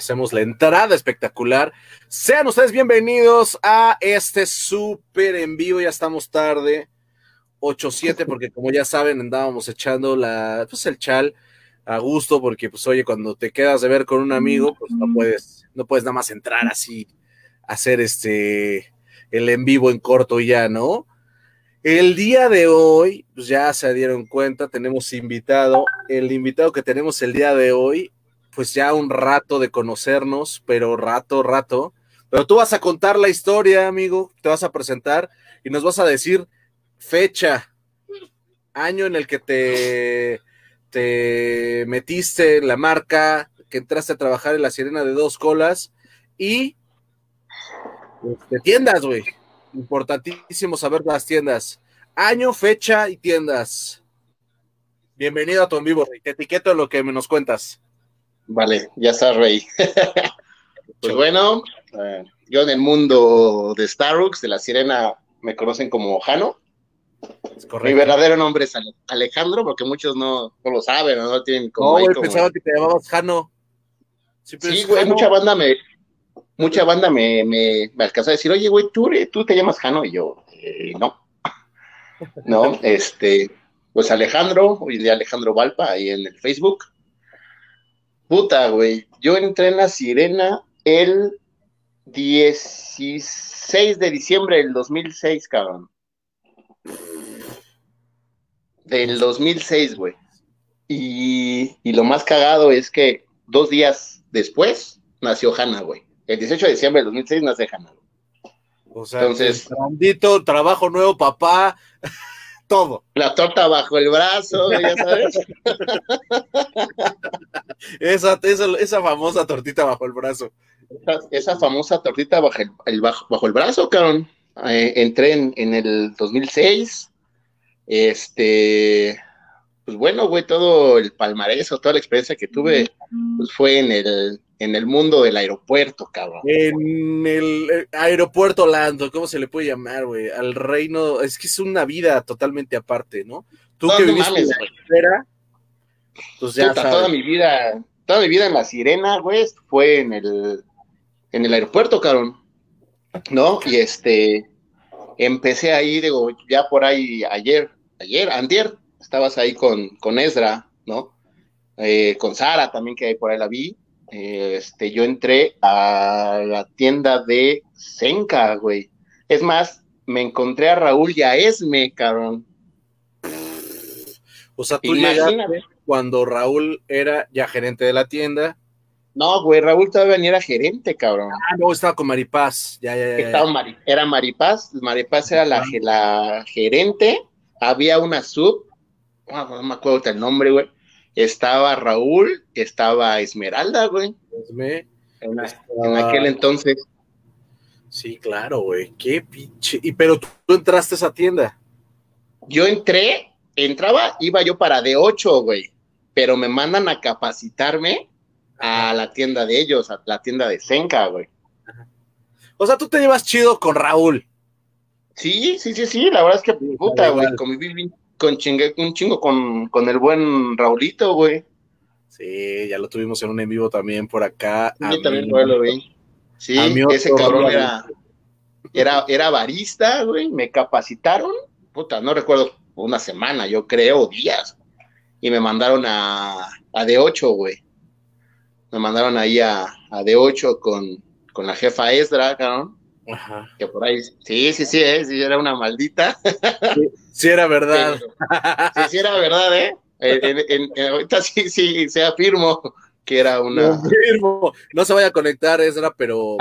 hacemos la entrada espectacular. Sean ustedes bienvenidos a este súper en vivo, ya estamos tarde, 8-7, porque como ya saben, andábamos echando la, pues el chal a gusto, porque pues oye, cuando te quedas de ver con un amigo, pues no puedes, no puedes nada más entrar así, hacer este, el en vivo en corto y ya, ¿no? El día de hoy, pues ya se dieron cuenta, tenemos invitado. El invitado que tenemos el día de hoy pues ya un rato de conocernos, pero rato, rato. Pero tú vas a contar la historia, amigo, te vas a presentar y nos vas a decir fecha, año en el que te, te metiste en la marca, que entraste a trabajar en la sirena de dos colas y de este, tiendas, güey. Importantísimo saber las tiendas. Año, fecha y tiendas. Bienvenido a tu en vivo, Te etiqueto lo que nos cuentas. Vale, ya está, Rey. pues bueno, eh, yo en el mundo de Starbucks, de la sirena, me conocen como Jano. Mi verdadero nombre es Alejandro, porque muchos no, lo saben, no, tienen como. No, pensaba que te llamabas Jano. Sí, güey, mucha banda me. Mucha banda me, me, me alcanzó a decir, oye, güey, ¿tú, tú te llamas Jano, y yo, eh, no. no, este, pues Alejandro, hoy día Alejandro Valpa, ahí en el Facebook. Puta, güey. Yo entré en la Sirena el 16 de diciembre del 2006, cabrón. Del 2006, güey. Y, y, lo más cagado es que dos días después nació Hanna, güey. El 18 de diciembre del 2006 nace Hanna. O sea, Entonces, trabajo nuevo, papá todo. La torta bajo el brazo, ya sabes. esa, esa, famosa tortita bajo el brazo. Esa, famosa tortita bajo el, bajo, el brazo, cabrón. Eh, entré en, en, el 2006. Este, pues bueno, güey, todo el palmarés o toda la experiencia que tuve, pues fue en el en el mundo del aeropuerto, cabrón. En el eh, aeropuerto Lando, ¿cómo se le puede llamar, güey? Al reino, es que es una vida totalmente aparte, ¿no? Tú que viviste en la pues ya toda mi vida, toda mi vida en la sirena, güey, fue en el, en el aeropuerto, cabrón. ¿No? Y este, empecé ahí, digo, ya por ahí ayer, ayer, antier, estabas ahí con, con Ezra, ¿no? Eh, con Sara también, que por ahí la vi este, yo entré a la tienda de Senka, güey. Es más, me encontré a Raúl y a Esme, cabrón. O sea, tú llegaste cuando Raúl era ya gerente de la tienda. No, güey, Raúl todavía ni era gerente, cabrón. Ah, no, estaba con Maripaz. Ya, ya, ya. era Maripaz, Maripaz era la, la gerente. Había una sub, no me acuerdo el nombre, güey estaba Raúl, estaba Esmeralda, güey. En, aquel entonces. Sí, claro, güey. Qué pinche. Y pero tú, entraste a esa tienda. Yo entré, entraba, iba yo para D8, güey. Pero me mandan a capacitarme a la tienda de ellos, a la tienda de Senka, güey. O sea, tú te llevas chido con Raúl. Sí, sí, sí, sí, la verdad es que puta, güey, conviví bien, con chingue, un chingo con, con el buen Raulito, güey. Sí, ya lo tuvimos en un en vivo también por acá. Yo también lo vi. Sí, ese cabrón era, era, era barista, güey. Me capacitaron, puta, no recuerdo, una semana, yo creo, días. Y me mandaron a, a D8, güey. Me mandaron ahí a, a D8 con, con la jefa Esdra, cabrón. Que por ahí, sí, sí, sí, ¿eh? sí, era una maldita. Sí, era verdad. sí, sí, era verdad, ¿eh? ahorita sí, sí, se afirmó que era una. No se vaya a conectar, Ezra, pero.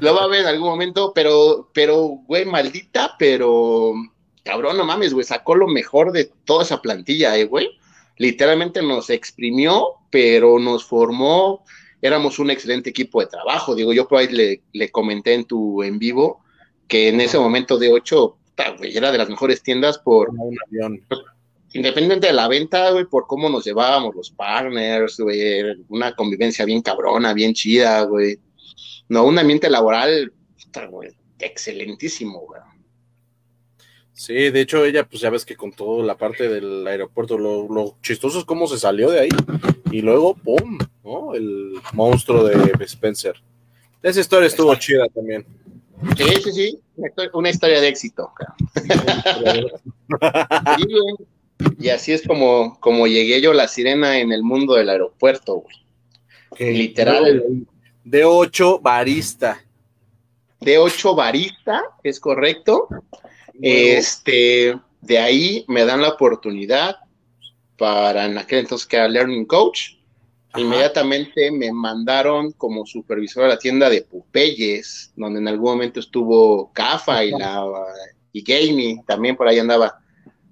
Lo va a ver en algún momento, pero, pero, güey, maldita, pero. Cabrón, no mames, güey, sacó lo mejor de toda esa plantilla, ¿eh, güey? Literalmente nos exprimió, pero nos formó éramos un excelente equipo de trabajo. Digo, yo por ahí le, le comenté en tu en vivo que en ese momento de 8, era de las mejores tiendas por... Un avión. Independiente de la venta, güey, por cómo nos llevábamos los partners, güey, una convivencia bien cabrona, bien chida, güey. No, un ambiente laboral, güey, excelentísimo, güey. Sí, de hecho ella, pues ya ves que con toda la parte del aeropuerto, lo, lo chistoso es cómo se salió de ahí y luego, ¡pum! ¿no? ¿no? El monstruo de Spencer. Esa historia estuvo chida también. Sí, sí, sí, una historia de éxito. y así es como, como llegué yo la sirena en el mundo del aeropuerto, güey. Literal. De 8 barista. De 8 barista, es correcto. Este, de ahí me dan la oportunidad para en aquel entonces que era Learning Coach. Inmediatamente me mandaron como supervisor a la tienda de Pupeyes, donde en algún momento estuvo Cafa y la y Gamey, también por ahí andaba.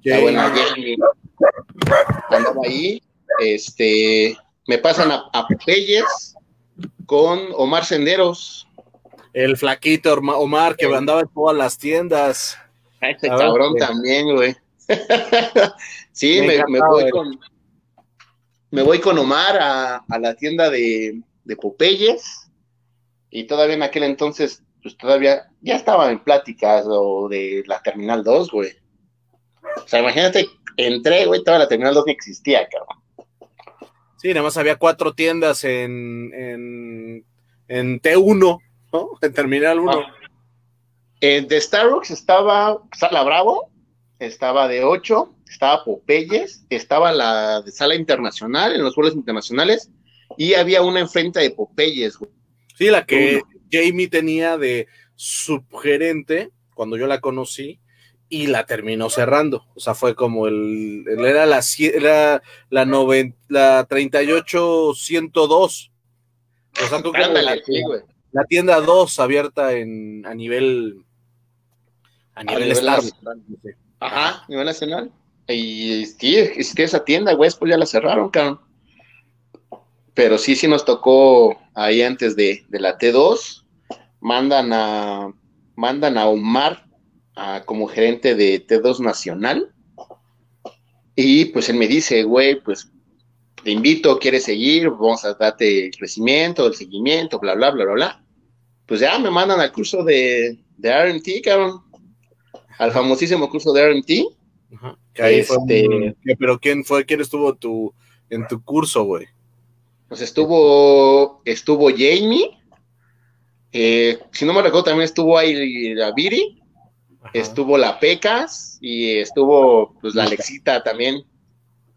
La buena Gamey. Andaba ahí. Este, me pasan a, a con Omar Senderos. El flaquito Omar que andaba en todas las tiendas. Ese cabrón también, güey. sí, me, voy con me voy con Omar a, la tienda de, de, Popeyes y todavía en aquel entonces, pues todavía ya estaba en pláticas o de la Terminal 2, güey. O sea, imagínate, entré, güey, toda la Terminal 2 ni existía, cabrón. Sí, nada más había cuatro tiendas en, en, en T1, ¿no? En Terminal 1. Ah. De Starbucks estaba Sala Bravo, estaba de 8, estaba Popeyes, estaba la de Sala Internacional, en los vuelos internacionales, y había una enfrente de Popeyes. Sí, la que Jamie tenía de subgerente cuando yo la conocí y la terminó cerrando. O sea, fue como el, era la era la, la 38 102. O sea, la, la, tienda 2 abierta en a nivel a nivel, Ajá, a nivel nacional. Y sí, existía esa tienda, güey, después ya la cerraron, cabrón. Pero sí, sí nos tocó ahí antes de, la T2. Mandan a, mandan a Omar como gerente de T2 Nacional. Y pues él me dice, güey, pues te invito, quieres seguir, vamos a darte el crecimiento, el seguimiento, bla, bla, bla, bla, bla. Pues ya me mandan al curso de, de RMT, cabrón. Al famosísimo curso de RMT. Ajá. Este, pero quién fue, quién estuvo tu, en tu curso, güey. Pues estuvo, estuvo Jamie, eh, si no me recuerdo también estuvo ahí la Viri, estuvo la Pecas y estuvo pues la Alexita también,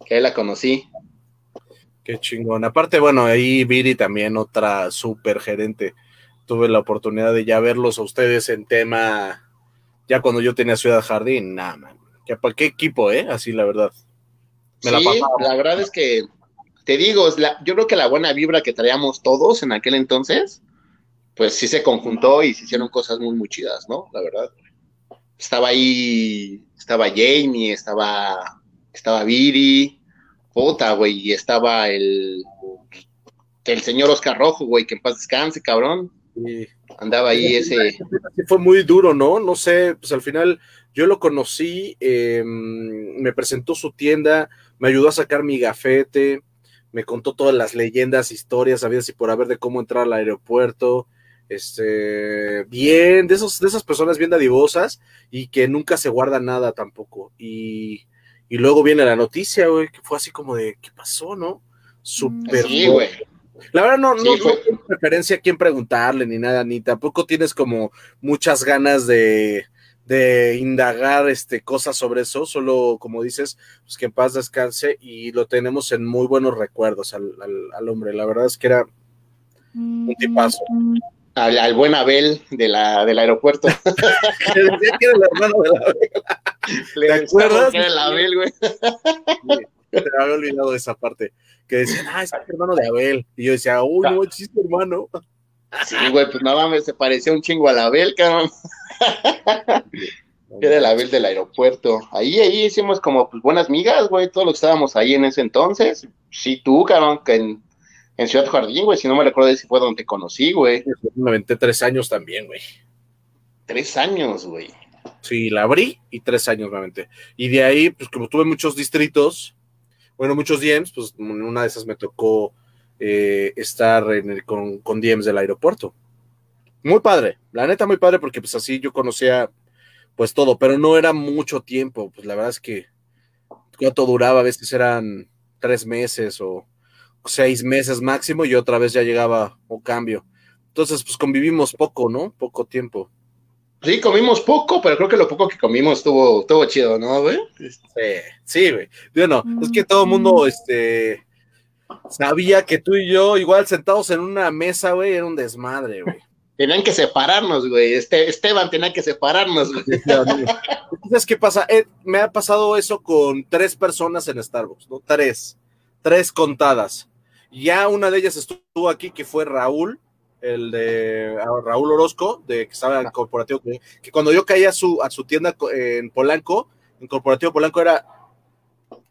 que ahí la conocí. Qué chingón. Aparte, bueno, ahí Viri también otra super gerente. Tuve la oportunidad de ya verlos a ustedes en tema, ya cuando yo tenía Ciudad Jardín, nada, man ¿Para qué equipo, eh? Así, la verdad. sí, la, verdad es que, te digo, yo creo que la buena vibra que traíamos todos en aquel entonces, pues sí se conjuntó y se hicieron cosas muy, muy chidas, ¿no? La verdad. Estaba ahí, estaba Jamie, estaba, estaba Viri, puta, güey, y estaba el, el señor Oscar Rojo, güey, que en paz descanse, cabrón. Andaba ahí ese. Fue muy duro, ¿no? No sé, pues al final yo lo conocí, em, me presentó su tienda, me ayudó a sacar mi gafete, me contó todas las leyendas, historias, sabía si por haber de cómo entrar al aeropuerto. Este, bien, de, esos, de esas personas bien dadivosas y que nunca se guarda nada tampoco. Y, y luego viene la noticia, güey, que fue así como de, ¿qué pasó, no? Súper. Sí, güey. La verdad no, no, no preferencia a quién preguntarle ni nada, ni tampoco tienes como muchas ganas de, de indagar este, cosas sobre eso, solo como dices, pues que en paz descanse y lo tenemos en muy buenos recuerdos al, hombre. La verdad es que era un tipazo. Al, buen Abel de la, del aeropuerto. que decía que era el hermano de la Abel. ¿Te acuerdas? era el Abel, güey. te había olvidado esa parte. Que decían, ah, es el hermano de Abel. Y yo decía, uy, no, chiste, hermano. Sí, güey, pues nada más se parecía un chingo a Abel, cabrón. Era el Abel del aeropuerto. Ahí, ahí hicimos como pues, buenas migas, güey, todos los que estábamos ahí en ese entonces. Sí, tú, cabrón, que en, en Ciudad Jardín, güey, si no me recuerdo si fue donde te conocí, güey. Me aventé tres años también, güey. Tres años, güey. Sí, la abrí y tres años me Y de ahí, pues como tuve muchos distritos, bueno, muchos DMs, pues una de esas me tocó eh, estar con, con DMs del aeropuerto. Muy padre, la neta muy padre porque pues así yo conocía pues todo, pero no era mucho tiempo, pues la verdad es que cuánto duraba, a veces eran tres meses o, seis meses máximo y otra vez ya llegaba o cambio. Entonces, pues convivimos poco, ¿no? Poco tiempo. Sí, comimos poco, pero creo que lo poco que comimos estuvo, estuvo chido, ¿no, güey? Sí, sí, güey. Bueno, es que todo el mundo, este, sabía que tú y yo, igual sentados en una mesa, güey, era un desmadre, güey. Tenían que separarnos, güey. Este, Esteban tenía que separarnos, güey. Entonces, ¿qué pasa? Eh, me ha pasado eso con tres personas en Starbucks, ¿no? Tres. Tres contadas. Ya una de ellas estuvo aquí, que fue Raúl, el de ah, Raúl Orozco, de que estaba en Corporativo, que cuando yo caía a su, a su tienda en Polanco, en Corporativo Polanco era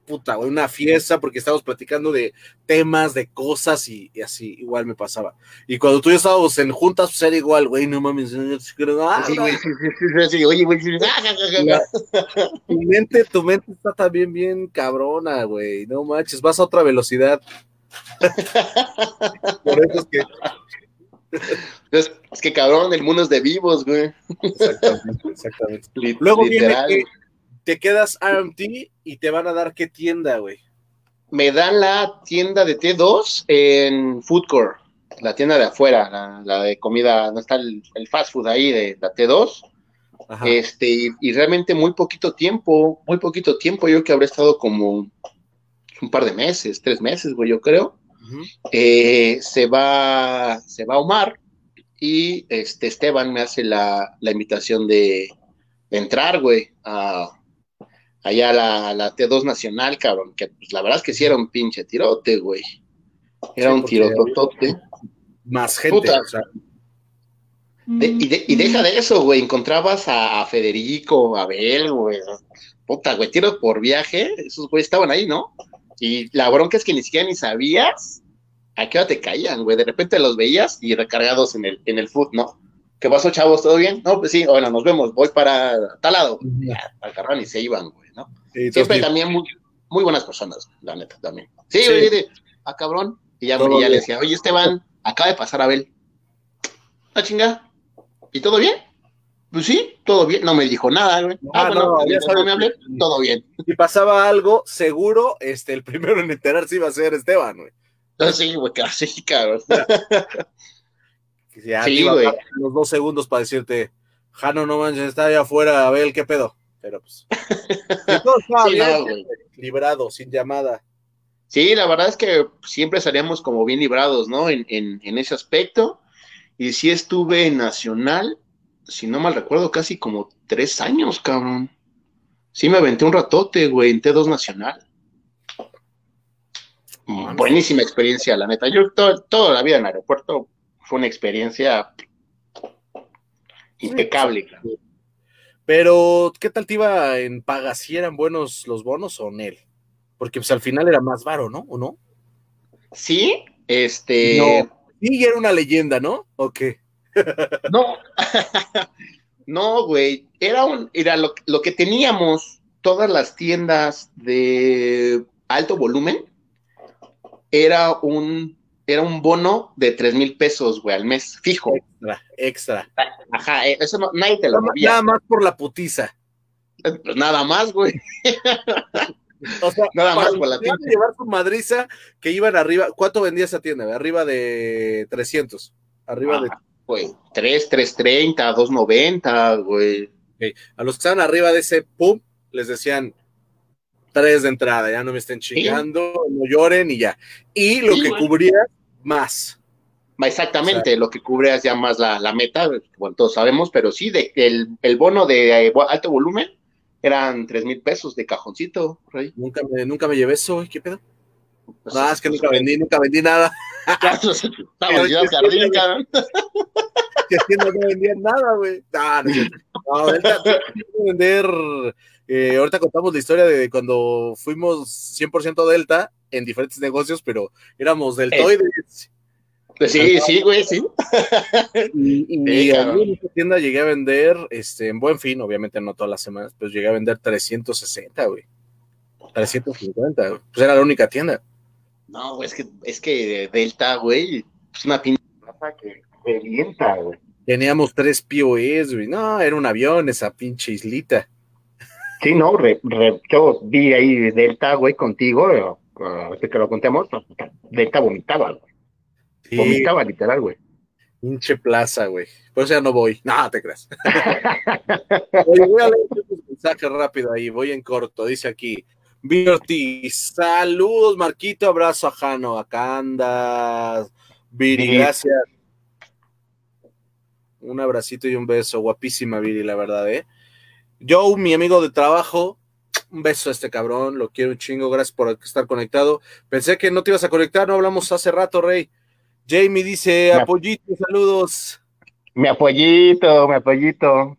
puta, una fiesta porque estábamos platicando de temas, de cosas y, así, igual me pasaba. Y cuando tú y yo estábamos en juntas, pues era igual, güey, no mames. Ah, sí, güey, sí, sí, sí, oye, güey, tu mente, tu mente está también bien cabrona, güey, no manches, vas a otra velocidad. Por eso es que es, que cabrón, el mundo es de vivos, güey. Exactamente, exactamente. Luego viene que te quedas RMT y te van a dar qué tienda, güey. Me dan la tienda de T2 en Food Court, la tienda de afuera, la, de comida, no está el, fast food ahí de la T2. Este, y, realmente muy poquito tiempo, muy poquito tiempo, yo que habré estado como un par de meses, tres meses, güey, yo creo. Eh, se va, se va Omar y este Esteban me hace la, invitación de, entrar, güey, a, allá a la, T2 Nacional, cabrón, que pues, la verdad es que sí era un pinche tirote, güey. Era un tirototote. Más gente, y, deja de eso, güey. Encontrabas a, Federico, a Abel, güey. Puta, güey, tiro por viaje. Esos güey estaban ahí, ¿no? Y la bronca es que ni siquiera ni sabías a qué hora te caían, güey. De repente los veías y recargados en el, en el food, ¿no? ¿Qué pasó, chavos? ¿Todo bien? No, pues sí, bueno, nos vemos, voy para tal lado. Ya, y se iban, güey, ¿no? Siempre también muy, muy, buenas personas, la neta, también. Sí, güey, de, a ah, cabrón. Y ya, ya le decía, oye, Esteban, acaba de pasar a Abel. ¿La ah, chinga? ¿Y todo bien? Pues sí, todo bien. No me dijo nada, güey. Ah, no, ya sabes, me hablé, todo bien. Si pasaba algo, seguro, este, el primero en enterarse iba a ser Esteban, güey. Ah, sí, güey, casi, cabrón. sí, güey. Los dos segundos para decirte, Jano, no manches, está allá afuera, a ver qué pedo. Pero pues. librado, sin llamada. Sí, la verdad es que siempre estaríamos como bien librados, ¿no? En, en, en ese aspecto. Y sí estuve en Nacional si no mal recuerdo, casi como tres años, cabrón. Sí me aventé un ratote, güey, en T2 Nacional. Buenísima experiencia, la neta. Yo toda la vida en el aeropuerto fue una experiencia impecable. Pero, ¿qué tal te iba en paga? ¿Si eran buenos los bonos o en él? Porque pues al final era más varo, ¿no? ¿O no? Sí, este. No, sí, era una leyenda, ¿no? ¿O qué? No, no, güey. Era un, era lo, que teníamos todas las tiendas de alto volumen. Era un, era un bono de tres mil pesos, güey, al mes, fijo. Extra, extra. Ajá, eh, eso no, nadie te lo Nada más por la putiza. Pues nada más, güey. O sea, nada más por la tienda. llevar madriza que iban arriba. ¿Cuánto vendía esa tienda? Arriba de 300. Arriba de güey. 3, 330, 290, güey. A los que estaban arriba de ese pum, les decían tres de entrada, ya no me estén chingando, no lloren y ya. Y lo que cubría más. Exactamente, lo que cubría ya más la, meta, bueno, todos sabemos, pero sí, de, el, el bono de eh, alto volumen eran tres mil pesos de cajoncito, Rey. Nunca me, nunca me llevé eso, ¿qué pedo? Pues no, es que nunca vendí, nunca vendí nada. Estamos ya jardín, cabrón. Que no vendían nada, güey. No, no, no, vender. Eh, ahorita contamos la historia de cuando fuimos 100% Delta en diferentes negocios, pero éramos deltoides. Pues sí, sí, güey, sí. Y, en esta tienda llegué a vender, este, en buen fin, obviamente no todas las semanas, pero llegué a vender 360, güey. 350, pues era la única tienda. No, güey, es que, es que Delta, güey, es una pinche que revienta, güey. Teníamos tres POEs, güey. No, era un avión esa pinche islita. Sí, no, yo vi ahí Delta, güey, contigo, uh, que lo contemos, neta vomitaba, güey. Vomitaba literal, güey. Pinche plaza, güey. Por eso ya no voy. No, te creas. Oye, voy a leer un mensaje rápido ahí. Voy en corto. Dice aquí. Virti, saludos, Marquito. Abrazo a Jano. Acá andas. Viri, gracias. Un abracito y un beso. Guapísima, Viri, la verdad, ¿eh? Joe, mi amigo de trabajo. Un beso a este cabrón. Lo quiero un chingo. Gracias por estar conectado. Pensé que no te ibas a conectar. No hablamos hace rato, Rey. Jamie dice, apoyito, saludos. Mi apoyito, mi apoyito.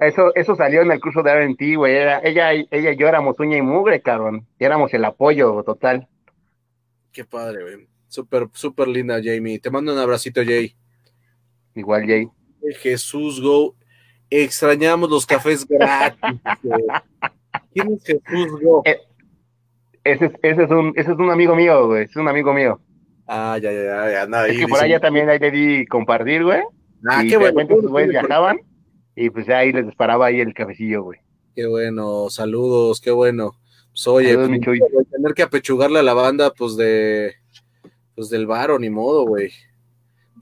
Eso, eso salió en el curso de R&T, güey. ella, ella y yo éramos uña y mugre, cabrón. Y éramos el apoyo total. Qué padre, güey. Súper, súper linda, Jamie. Te mando un abracito, Jay. Igual, Jay. Jesús Go. Extrañamos los cafés gratis. ¿Quién es Jesús Go? Eh, ese, ese, es un, ese es un amigo mío, güey. Es un amigo mío. Ah, ya, ya, ya, nada. Es que por allá también ahí le di compartir, güey. Ah, qué bueno. sus güeyes viajaban y pues ahí les disparaba ahí el cafecillo, güey. Qué bueno, saludos, qué bueno. Pues oye, pues, tener que apechugarle a la banda, pues de, pues del varo, ni modo, güey.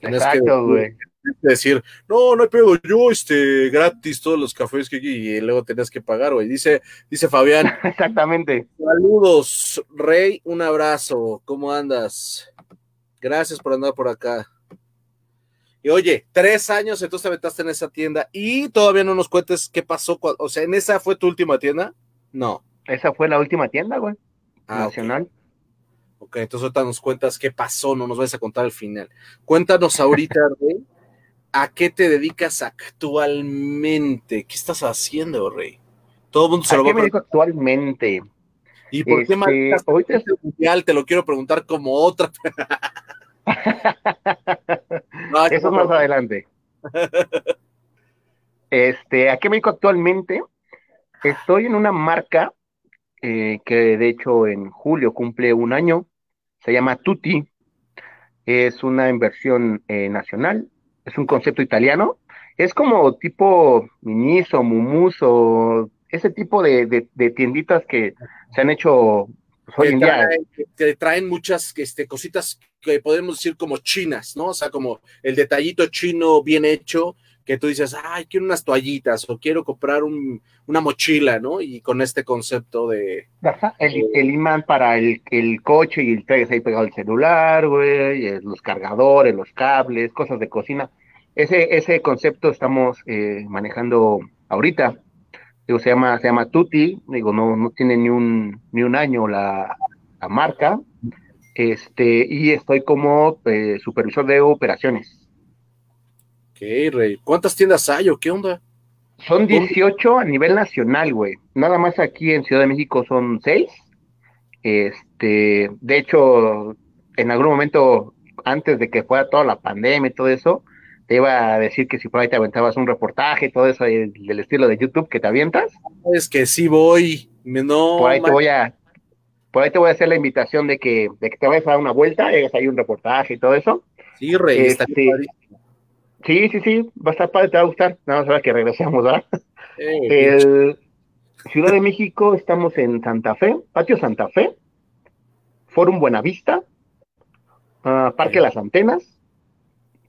Exacto, güey. Decir, no, no hay pedo, yo, este, gratis todos los cafés que y luego tenías que pagar, güey. Dice, dice Fabián. Exactamente. Saludos, Rey, un abrazo, ¿cómo andas? Gracias por andar por acá. Y oye, tres años entonces te aventaste en esa tienda y todavía no nos cuentes qué pasó. O sea, ¿en esa fue tu última tienda? No. Esa fue la última tienda, güey. Ah, nacional. ok, entonces ahorita nos cuentas qué pasó, no nos vas a contar al final. Cuéntanos ahorita, Rey, ¿a qué te dedicas actualmente? ¿Qué estás haciendo, Rey? Todo el mundo se lo va a me dedico actualmente? ¿Y por qué este, ahorita es mundial? Te lo quiero preguntar como otra. Eso más adelante. Este, ¿a qué me dedico actualmente? Estoy en una marca eh, que de hecho en julio cumple un año. Se llama Tutti. Es una inversión eh, nacional. Es un concepto italiano. Es como tipo Miniso, Mumuso, ese tipo de, tienditas que se han hecho pues, en día. Que traen muchas este, cositas que podemos decir como chinas, ¿no? O sea, como el detallito chino bien hecho, que tú dices, ay, quiero unas toallitas o quiero comprar una mochila, ¿no? Y con este concepto de... el, imán para el, coche y el traes ahí pegado el celular, güey, los cargadores, los cables, cosas de cocina. Ese, ese concepto estamos eh, manejando ahorita digo, se llama, se llama Tutti, digo, no, no tiene ni un, ni un año la, marca, este, y estoy como eh, supervisor de operaciones. Ok, Rey. ¿Cuántas tiendas hay o qué onda? Son 18 a nivel nacional, güey. Nada más aquí en Ciudad de México son 6. Este, de hecho, en algún momento, antes de que fuera toda la pandemia y todo eso, te iba a decir que si por ahí te aventabas un reportaje, todo eso del estilo de YouTube que te avientas. Es que sí voy, no. Por ahí te voy a, por ahí te voy a hacer la invitación de que, de que te vayas a dar una vuelta, hagas ahí un reportaje y todo eso. Sí, Rey, está este, Sí, sí, sí, va a estar padre, te va a gustar. Nada más que regresemos, ¿verdad? Eh, Ciudad de México, estamos en Santa Fe, Patio Santa Fe, Forum Buenavista, uh, Parque Las Antenas,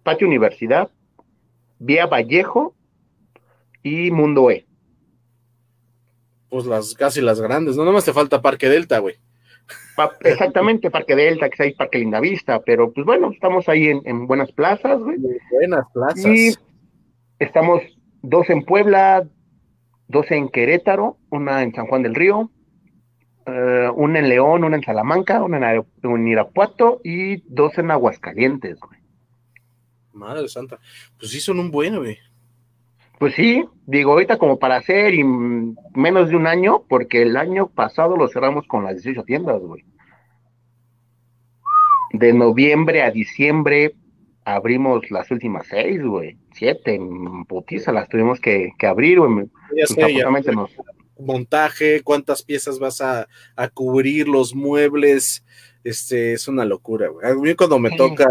Patio Universidad, Vía Vallejo y Mundo E. Pues las casi las grandes, no nomás te falta Parque Delta, güey. exactamente, Parque Delta, que hay Parque Lindavista, pero pues bueno, estamos ahí en, buenas plazas, güey. Buenas plazas. Y estamos dos en Puebla, dos en Querétaro, una en San Juan del Río, eh, una en León, una en Salamanca, una en, en Irapuato y dos en Aguascalientes, güey. Madre santa. Pues sí, son un buen, güey. Pues sí, digo, ahorita como para hacer y menos de un año, porque el año pasado lo cerramos con las 18 tiendas, güey. De noviembre a diciembre abrimos las últimas seis, güey. Siete, putiza, las tuvimos que, abrir, güey. Montaje, cuántas piezas vas a, cubrir, los muebles, este, es una locura, güey. A mí cuando me toca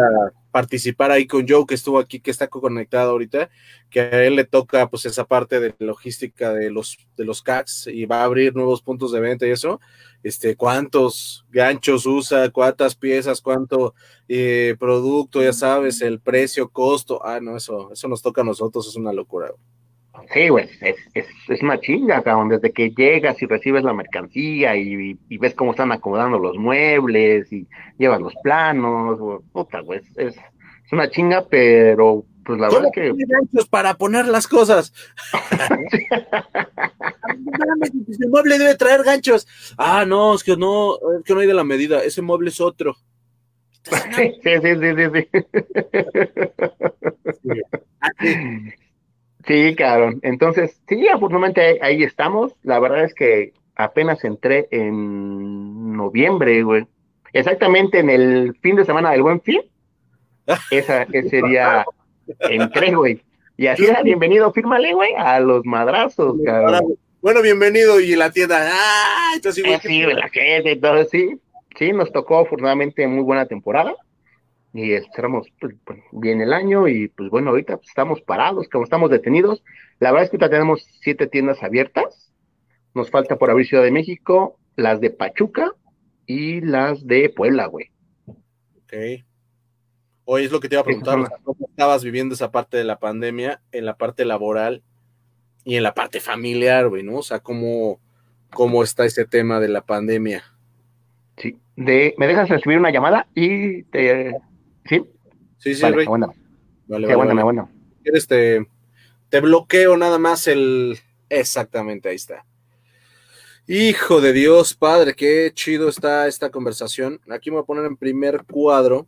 participar ahí con Joe, que estuvo aquí, que está conectado ahorita, que a él le toca pues esa parte de logística de los, de los CACs y va a abrir nuevos puntos de venta y eso, este, cuántos ganchos usa, cuántas piezas, cuánto eh, producto, ya sabes, el precio, costo, ah, no, eso, eso nos toca a nosotros, es una locura. Sí, güey, es, es, es, una chinga, cabrón, desde que llegas y recibes la mercancía y, y, ves cómo están acomodando los muebles y llevas los planos, puta, güey, es, es una chinga, pero pues la verdad que... ganchos para poner las cosas. Ese mueble debe traer ganchos. Ah, no, es que no, es que no hay de la medida, ese mueble es otro. Sí, sí, sí, sí, sí. Sí, cabrón. Entonces, sí, afortunadamente ahí, estamos. La verdad es que apenas entré en noviembre, güey. Exactamente en el fin de semana del Buen Fin. Esa, ese día entré, güey. Y así era, bienvenido, fírmale, güey, a los madrazos, cabrón. Bueno, bienvenido, y la tienda, ¡ah! Entonces, sí, sí, la gente, todo, sí. Sí, nos tocó afortunadamente muy buena temporada y cerramos pues, pues, bien el año y pues bueno, ahorita pues, estamos parados, como estamos detenidos. La verdad es que ahorita tenemos siete tiendas abiertas. Nos falta por abrir Ciudad de México, las de Pachuca y las de Puebla, güey. Ok. Hoy es lo que te iba a preguntar, ¿cómo estabas viviendo esa parte de la pandemia en la parte laboral y en la parte familiar, güey, ¿no? O sea, ¿cómo, cómo está ese tema de la pandemia? Sí, de, ¿me dejas recibir una llamada y te ¿Sí? Sí, sí, vale, Bueno. Vale, sí, vale, bueno. ¿Quieres te, te bloqueo nada más el... Exactamente, ahí está. Hijo de Dios, padre, qué chido está esta conversación. Aquí me voy a poner en primer cuadro.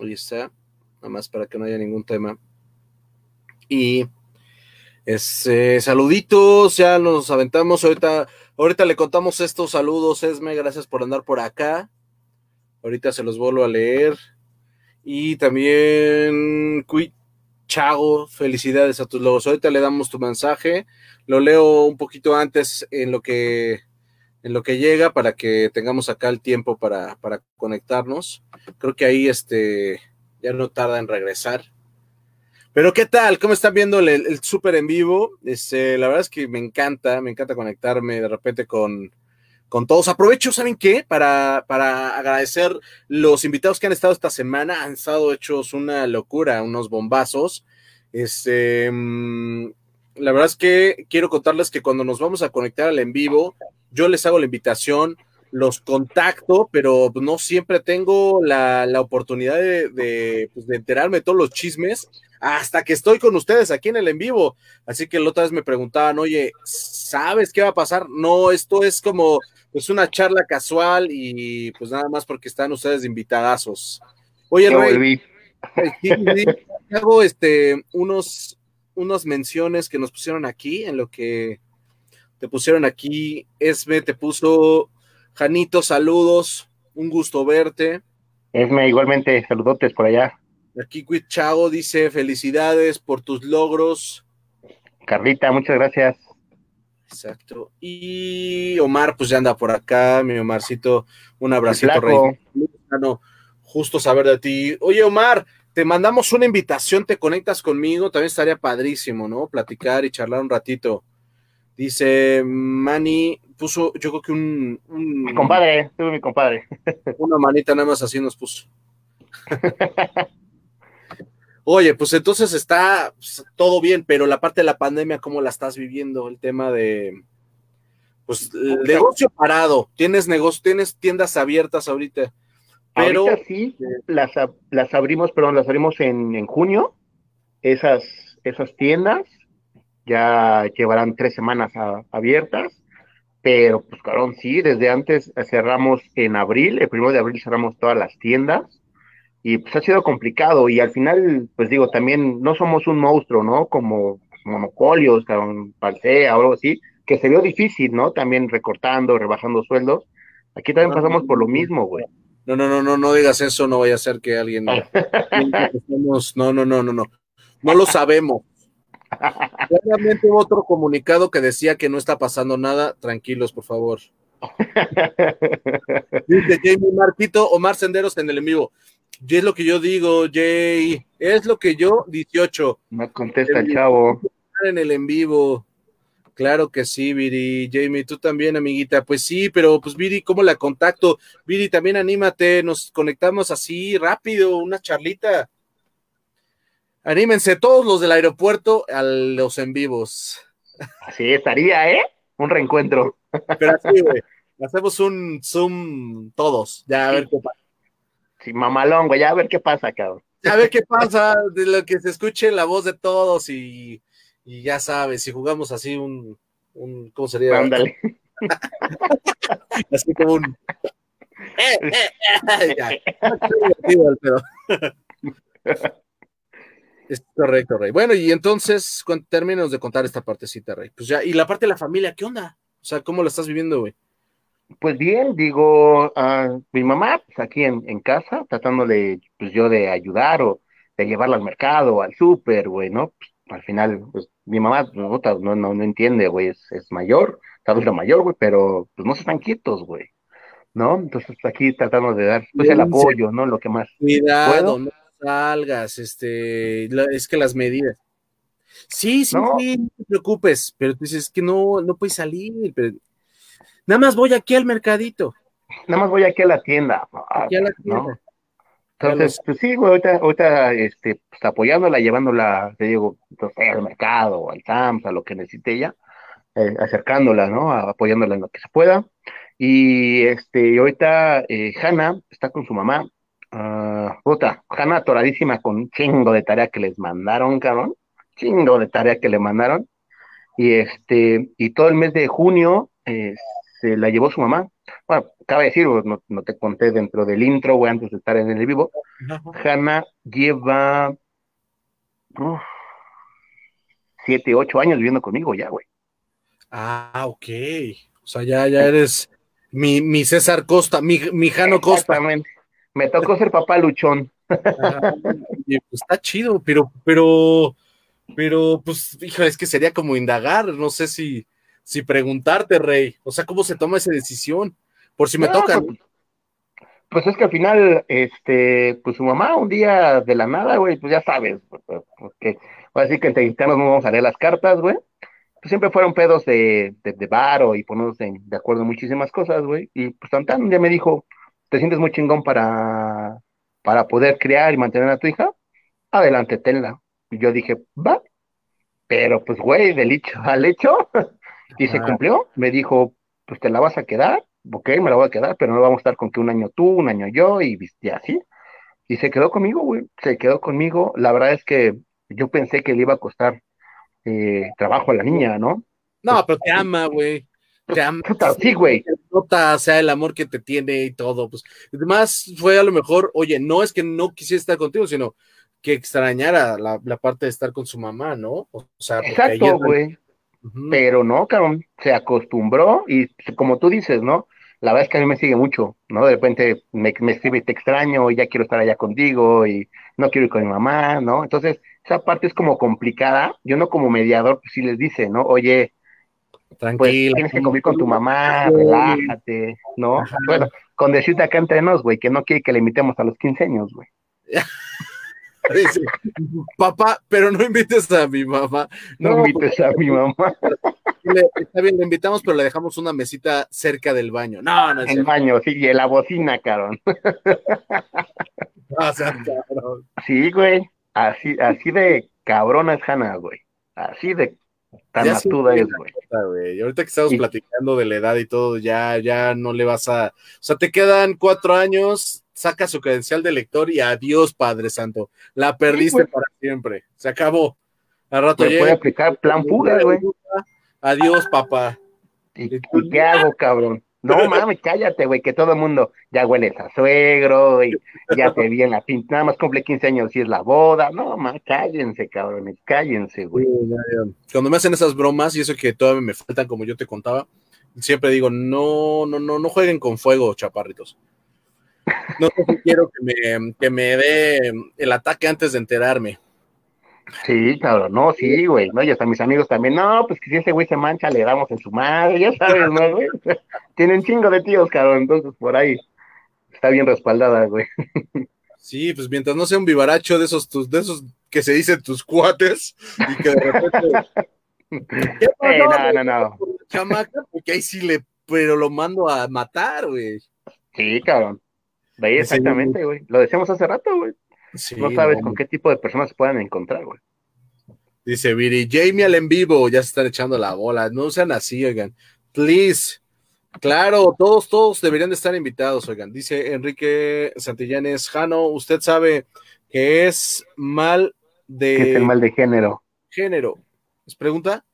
Ahí está. Nada más para que no haya ningún tema. Y este, saluditos, ya nos aventamos. Ahorita, ahorita le contamos estos saludos, Esme. Gracias por andar por acá. Ahorita se los vuelvo a leer. Y también, Chago, felicidades a tus logros. Ahorita le damos tu mensaje. Lo leo un poquito antes en lo que en lo que llega para que tengamos acá el tiempo para, para conectarnos. Creo que ahí este ya no tarda en regresar. Pero ¿qué tal? ¿Cómo están viendo el, el súper en vivo? Este, la verdad es que me encanta, me encanta conectarme de repente con, con todos. Aprovecho, ¿saben qué? Para, para agradecer los invitados que han estado esta semana. Han estado hechos una locura, unos bombazos. Este, mm, la verdad es que quiero contarles que cuando nos vamos a conectar al en vivo, yo les hago la invitación, los contacto, pero no siempre tengo la, la oportunidad de, de, pues, de enterarme de todos los chismes hasta que estoy con ustedes aquí en el en vivo. Así que la otra vez me preguntaban, oye, ¿sabes qué va a pasar? No, esto es como pues una charla casual y pues nada más porque están ustedes invitadazos. Oye, Rey, hago este unos unas menciones que nos pusieron aquí en lo que te pusieron aquí. Esme te puso Janito, saludos, un gusto verte. Esme, igualmente, saludotes por allá. Aquí Chago dice felicidades por tus logros. Carlita, muchas gracias. Exacto. Y Omar, pues ya anda por acá, mi Omarcito, un abracito, rey. Justo saber de ti. Oye, Omar, te mandamos una invitación, te conectas conmigo, también estaría padrísimo, ¿no? Platicar y charlar un ratito. Dice Manny, puso, yo creo que un. mi compadre, tuve mi compadre. Una manita nada más así nos puso. Oye, pues entonces está pues, todo bien, pero la parte de la pandemia, ¿cómo la estás viviendo? El tema de, pues, el negocio parado. Tienes negocio, tienes tiendas abiertas ahorita, pero sí, las, las abrimos, perdón, las abrimos en, en junio. Esas, esas tiendas ya llevarán tres semanas abiertas, pero pues, cabrón, sí, desde antes cerramos en abril, el primero de abril cerramos todas las tiendas y pues ha sido complicado y al final, pues digo, también no somos un monstruo, ¿no? Como monopolios, Palsea o algo así, que se vio difícil, ¿no? También recortando, rebajando sueldos. Aquí también pasamos por lo mismo, güey. No, no, no, no, no digas eso, no vaya a ser que alguien... no, no, no, no, no. No lo sabemos. Realmente otro comunicado que decía que no está pasando nada. Tranquilos, por favor. Dice Jamie Marquito, Omar Senderos en el en vivo. Y es lo que yo digo, Jay. Es lo que yo, 18. No contesta el chavo. En el en vivo. Claro que sí, Viri. Jamie, tú también, amiguita. Pues sí, pero pues Viri, ¿cómo la contacto? Viri, también anímate, nos conectamos así rápido, una charlita. Anímense todos los del aeropuerto a los en vivos. Así estaría, ¿eh? Un reencuentro. Pero así, güey. Hacemos un Zoom todos, ya a ver qué pasa. Sí, mamalón, güey, ya a ver qué pasa, cabrón. A ver qué pasa, de lo que se escuche la voz de todos y y ya sabes, si jugamos así un, un ¿cómo sería? Ándale. así como un... es correcto, Rey. Bueno, y entonces, términos de contar esta partecita, Rey. Pues ya, y la parte de la familia, ¿qué onda? O sea, ¿cómo lo estás viviendo, güey? Pues bien, digo, uh, mi mamá, pues aquí en, en casa, tratándole, pues yo de ayudar o de llevarla al mercado, al súper, güey, ¿no? Pues, al final, pues mi mamá no, no, no, entiende, güey, es, es, mayor, está lo mayor, güey, pero pues no se están quietos, güey, ¿no? Entonces aquí tratando de dar pues, el apoyo, ¿no? Lo que más. Cuidado, no salgas, este, es que las medidas. Sí, sí, no. sí, no te preocupes, pero tú dices que no, no puedes salir, pero nada más voy aquí al mercadito. Nada más voy aquí a la tienda. Aquí a la tienda. Entonces, pues sí, güey, ahorita, ahorita este, pues, apoyándola, llevándola, te digo, sé, al mercado, al SAMS, a lo que necesite ella, eh, acercándola, ¿no? Apoyándola en lo que se pueda. Y este, ahorita eh, Hanna está con su mamá, uh, puta, Hanna atoradísima con un chingo de tarea que les mandaron, cabrón, chingo de tarea que le mandaron. Y este, y todo el mes de junio eh, se la llevó su mamá bueno, cabe decir, no, no, te conté dentro del intro, güey, antes de estar en el vivo, Hanna lleva siete, ocho años viviendo conmigo ya, güey. Ah, ok. O sea, ya, ya eres mi, mi César Costa, mi, mi Jano Costa. Exactamente. Me tocó ser papá luchón. Ah, está chido, pero, pero, pero, pues, hijo, es que sería como indagar, no sé si, si preguntarte, Rey, o sea, ¿cómo se toma esa decisión? Por si me toca. Pues, pues, es que al final, este, pues su mamá un día de la nada, güey, pues ya sabes, porque así que entre gitanos no vamos a leer las cartas, güey. Pues siempre fueron pedos de, de, de bar y ponernos de acuerdo en muchísimas cosas, güey. Y pues tan, un día me dijo, ¿te sientes muy chingón para, para poder criar y mantener a tu hija? Adelante, tenla. Y yo dije, va. Pero pues, güey, del hecho al hecho, Y se cumplió, me dijo, pues te la vas a quedar, ok, me la voy a quedar, pero no vamos a estar con que un año tú, un año yo, y, y así. Y se quedó conmigo, güey, se quedó conmigo. La verdad es que yo pensé que le iba a costar eh, trabajo a la niña, ¿no? No, pero te ama, güey. Te ama. Sí, güey. Nota, o sea, el amor que te tiene y todo. Pues, además, fue a lo mejor, oye, no es que no quisiera estar contigo, sino que extrañara la, la parte de estar con su mamá, ¿no? O sea, Exacto, güey. Pero no, cabrón, se acostumbró y como tú dices, ¿no? La verdad es que a mí me sigue mucho, ¿no? De repente me, me escribe, te extraño, y ya quiero estar allá contigo y no quiero ir con mi mamá, ¿no? Entonces, esa parte es como complicada. Yo no como mediador, pues sí les dice, ¿no? Oye, pues, Tranquila, tienes que convivir con tu mamá, relájate, ¿no? Bueno, con decirte acá entre nos, güey, que no quiere que le invitemos a los 15 años, güey. Dice, papá, pero no invites a mi mamá. No, invites a mi mamá. está bien, le invitamos, pero le dejamos una mesita cerca del baño. No, no es El baño, sí, y la bocina, o sea, cabrón. Sí, güey. Así, así de cabrona es Hanna, güey. Así de tan atuda es, güey. Y ahorita que estamos platicando de la edad y todo, ya, ya no le vas a. O sea, te quedan cuatro años saca su credencial de lector y adiós, Padre Santo. La perdiste para siempre. Se acabó. Al rato llega, puede aplicar plan fuga, güey. Adiós, papá. ¿Y, qué hago, cabrón? No mames, cállate, güey, que todo el mundo ya hueles a suegro y ya te vi en la pinta, nada más cumple 15 años y es la boda. No, mames, cállense, cabrones, cállense, güey. Cuando me hacen esas bromas y eso que todavía me faltan, como yo te contaba, siempre digo, no, no, no, no jueguen con fuego, chaparritos. No sé si quiero que me, que me dé el ataque antes de enterarme. Sí, claro, no, sí, güey, ¿no? Y hasta mis amigos también, no, pues que si ese güey se mancha, le damos en su madre, ya sabes, ¿no, güey? Tienen chingo de tíos, cabrón, entonces por ahí está bien respaldada, güey. Sí, pues mientras no sea un vivaracho de esos, tus, de esos que se dicen tus cuates y que de repente. ¿Qué no, no, no. Chamaca, porque ahí sí le, pero lo mando a matar, güey. Sí, cabrón. De ahí exactamente, güey. Lo decíamos hace rato, güey. no sabes con qué tipo de personas se puedan encontrar, güey. Dice Viri, Jamie al en vivo, ya se están echando la bola. No sean así, oigan. Please. Claro, todos, todos deberían de estar invitados, oigan. Dice Enrique Santillanes, Jano, usted sabe que es mal de. ¿Qué es el mal de género? Género. ¿Es pregunta?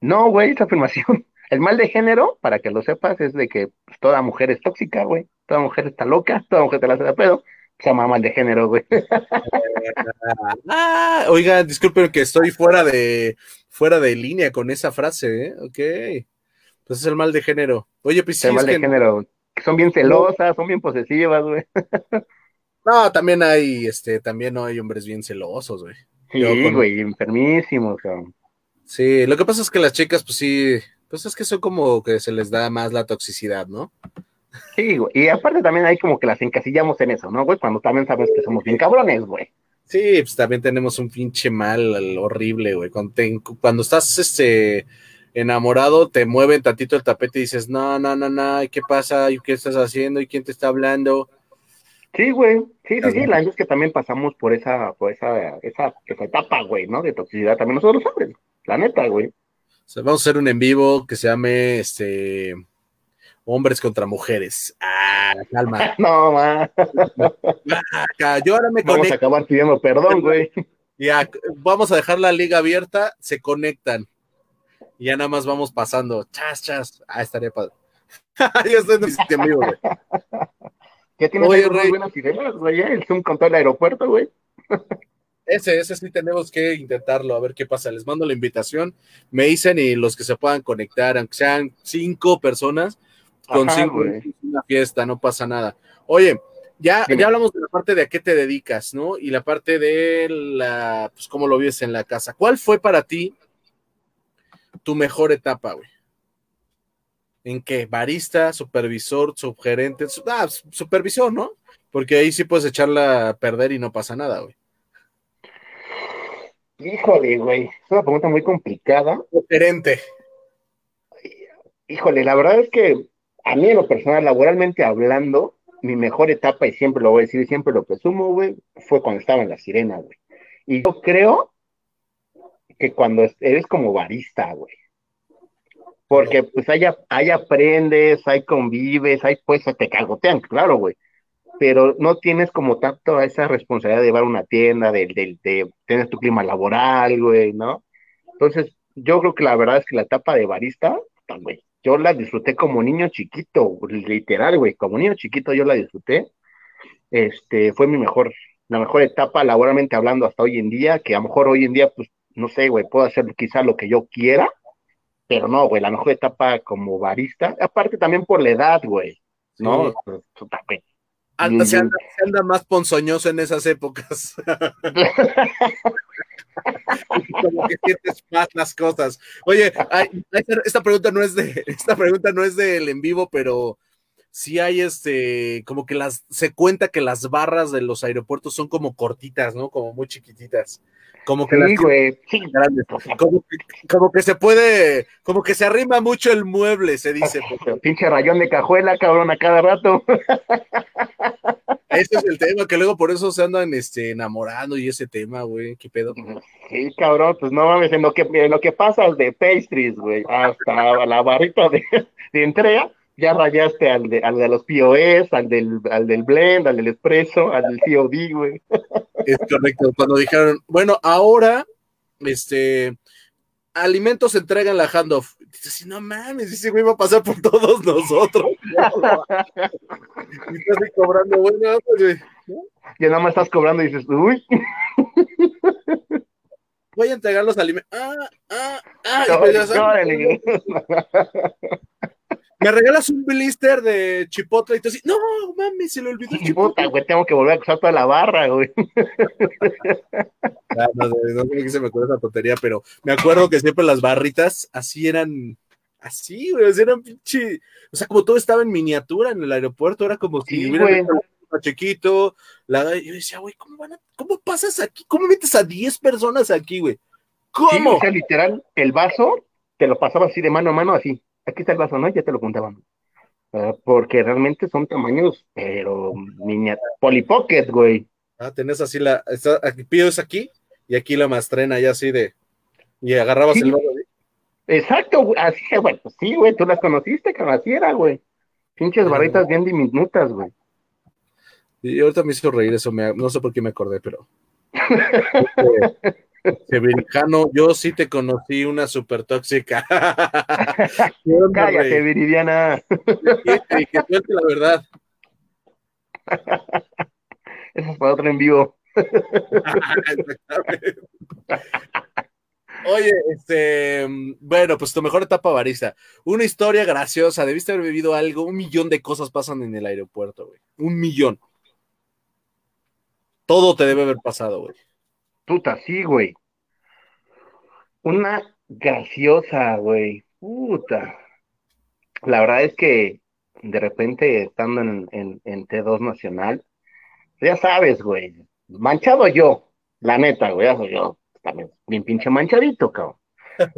No, güey, es afirmación. El mal de género, para que lo sepas, es de que pues, toda mujer es tóxica, güey. Toda mujer está loca, toda mujer te la hace de pedo. Se llama mal de género, güey. ah, oiga, disculpen que estoy fuera de fuera de línea con esa frase, ¿eh? Ok. Pues es el mal de género. Oye, pues sí, El mal de género. Son bien celosas, son bien posesivas, güey. No, también hay, este, también no hay hombres bien celosos, güey. Sí, güey, enfermísimos, cabrón. Sí, lo que pasa es que las chicas, pues sí, pues es que son como que se les da más la toxicidad, ¿no? Sí, güey. Y aparte también hay como que las encasillamos en eso, ¿no, güey? Cuando también sabes que somos bien cabrones, güey. Sí, pues también tenemos un pinche mal horrible, güey. Cuando, cuando estás este enamorado, te mueven tantito el tapete y dices, no, no, no, no, ¿y qué pasa? ¿Y qué estás haciendo? ¿Y quién te está hablando? Sí, güey. Sí, sí, sí. La verdad es que también pasamos por esa, por esa, esa, esa etapa, güey, ¿no? De toxicidad también nosotros hombres. La neta, güey. Vamos a hacer un en vivo que se llame este hombres contra mujeres. Ah, calma. no, ma. Yo ahora me Vamos a acabar pidiendo perdón, güey. Ya, vamos a dejar la liga abierta, se conectan. Y ya nada más vamos pasando. Chas, chas. Ah, estaría padre. ya estoy en el sitio en vivo, güey. Ya tienes Oye, Rey. buenas ideas, güey. El Zoom con todo el aeropuerto, güey. Ese, ese sí tenemos que intentarlo, a ver qué pasa. Les mando la invitación, me dicen y los que se puedan conectar, aunque sean cinco personas, con cinco una fiesta, no pasa nada. Oye, ya, ya hablamos de la parte de a qué te dedicas, ¿no? Y la parte de la, pues cómo lo vives en la casa. ¿Cuál fue para ti tu mejor etapa, güey? ¿En qué? ¿Barista, supervisor, subgerente? Ah, supervisor, ¿no? Porque ahí sí puedes echarla a perder y no pasa nada, güey. Híjole, güey, es una pregunta muy complicada. Diferente. Híjole, la verdad es que a mí en lo personal, laboralmente hablando, mi mejor etapa, y siempre lo voy a decir y siempre lo presumo, güey, fue cuando estaba en la sirena, güey. Y yo creo que cuando eres como barista, güey. Porque pues ahí, ahí aprendes, ahí convives, ahí pues te cagotean, claro, güey pero no tienes como tanto esa responsabilidad de llevar una tienda, de, de, de, tener tu clima laboral, güey, ¿no? Entonces, yo creo que la verdad es que la etapa de barista, güey, yo la disfruté como niño chiquito, literal, güey, como niño chiquito yo la disfruté. Este, fue mi mejor, la mejor etapa laboralmente hablando hasta hoy en día, que a lo mejor hoy en día, pues, no sé, güey, puedo hacer quizá lo que yo quiera, pero no, güey, la mejor etapa como barista, aparte también por la edad, güey, ¿no? Pues, Anda, se, anda, más ponzoñoso en esas épocas. Como que sientes más las cosas. Oye, esta pregunta no es de, esta pregunta no es del en vivo, pero sí hay este, como que las, se cuenta que las barras de los aeropuertos son como cortitas, ¿no? Como muy chiquititas. Como que, Como, que se puede, como que se arrima mucho el mueble, se dice. Pinche rayón de cajuela, cabrón, a cada rato. Ese es el tema, que luego por eso se andan este, enamorando y ese tema, güey, qué pedo. Sí, cabrón, pues no mames, en lo que, en lo que pasa de pastries, güey, hasta la barrita de, de entrega, ya rayaste al de, al de los POS, al del, al del blend, al del espresso, al del COD, güey. Es correcto, cuando dijeron, bueno, ahora, este, alimentos se entregan la handoff. Dices, no mames, ese güey va a pasar por todos nosotros. y estás cobrando, bueno, güey. Ya nada más estás cobrando y dices, uy. Voy a entregar los alimentos. Ah, ah, ah. Me regalas un blister de chipotle y tú así, no, mami, se lo olvidó el chipotle. güey, tengo que volver a usar toda la barra, güey. Ah, no, no, sé qué se me acuerda esa tontería, pero me acuerdo que siempre las barritas así eran, así, güey, eran pinche, o sea, como todo estaba en miniatura en el aeropuerto, era como si sí, hubiera chiquito. La, yo decía, güey, ¿cómo, van a, ¿cómo pasas aquí? ¿Cómo metes a 10 personas aquí, güey? ¿Cómo? Sí, o sea, literal, el vaso te lo pasaba así de mano a mano, así. Aquí está el vaso, ¿no? Ya te lo juntaban. Ah, porque realmente son tamaños, pero niña, polipocket, güey. Ah, tenés así la, está, aquí, pides aquí y aquí la mastrena ya así de, y agarrabas Sí. el vaso. ¿sí? Exacto, güey, así, güey, pues sí, güey, tú las conociste, que así era, güey. Pinches barritas bien diminutas, güey. Y ahorita me hizo reír eso, me- no sé por qué me acordé, pero. Severicano, yo sí te conocí una súper tóxica. ¿Qué onda, Cállate? Viridiana. Que, que suelte la verdad. Eso es para otro en vivo. Oye, este, bueno, pues tu mejor etapa barista. Una historia graciosa, debiste haber vivido algo, un millón de cosas pasan en el aeropuerto, güey. Un millón. Todo te debe haber pasado, güey. Puta, sí, güey. Una graciosa, güey. Puta. La verdad es que de repente estando en, en, en T2 Nacional, ya sabes, güey. Manchado yo, la neta, güey, ya soy yo. También bien pinche manchadito, cabrón.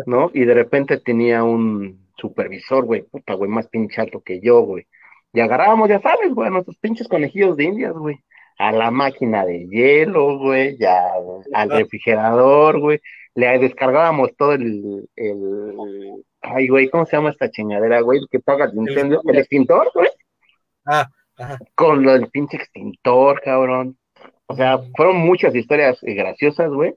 ¿No? Y de repente tenía un supervisor, güey, puta, güey, más pinche alto que yo, güey. Y agarrábamos, ya sabes, güey, a nuestros pinches conejillos de indias, güey. A la máquina de hielo, güey, ya al refrigerador, güey. Le descargábamos todo el, el, ay, güey, ¿cómo se llama esta chingadera, güey? El que paga el incendio, el extintor, güey. Ah, ajá. Con lo del pinche extintor, cabrón. O sea, fueron muchas historias eh, graciosas, güey,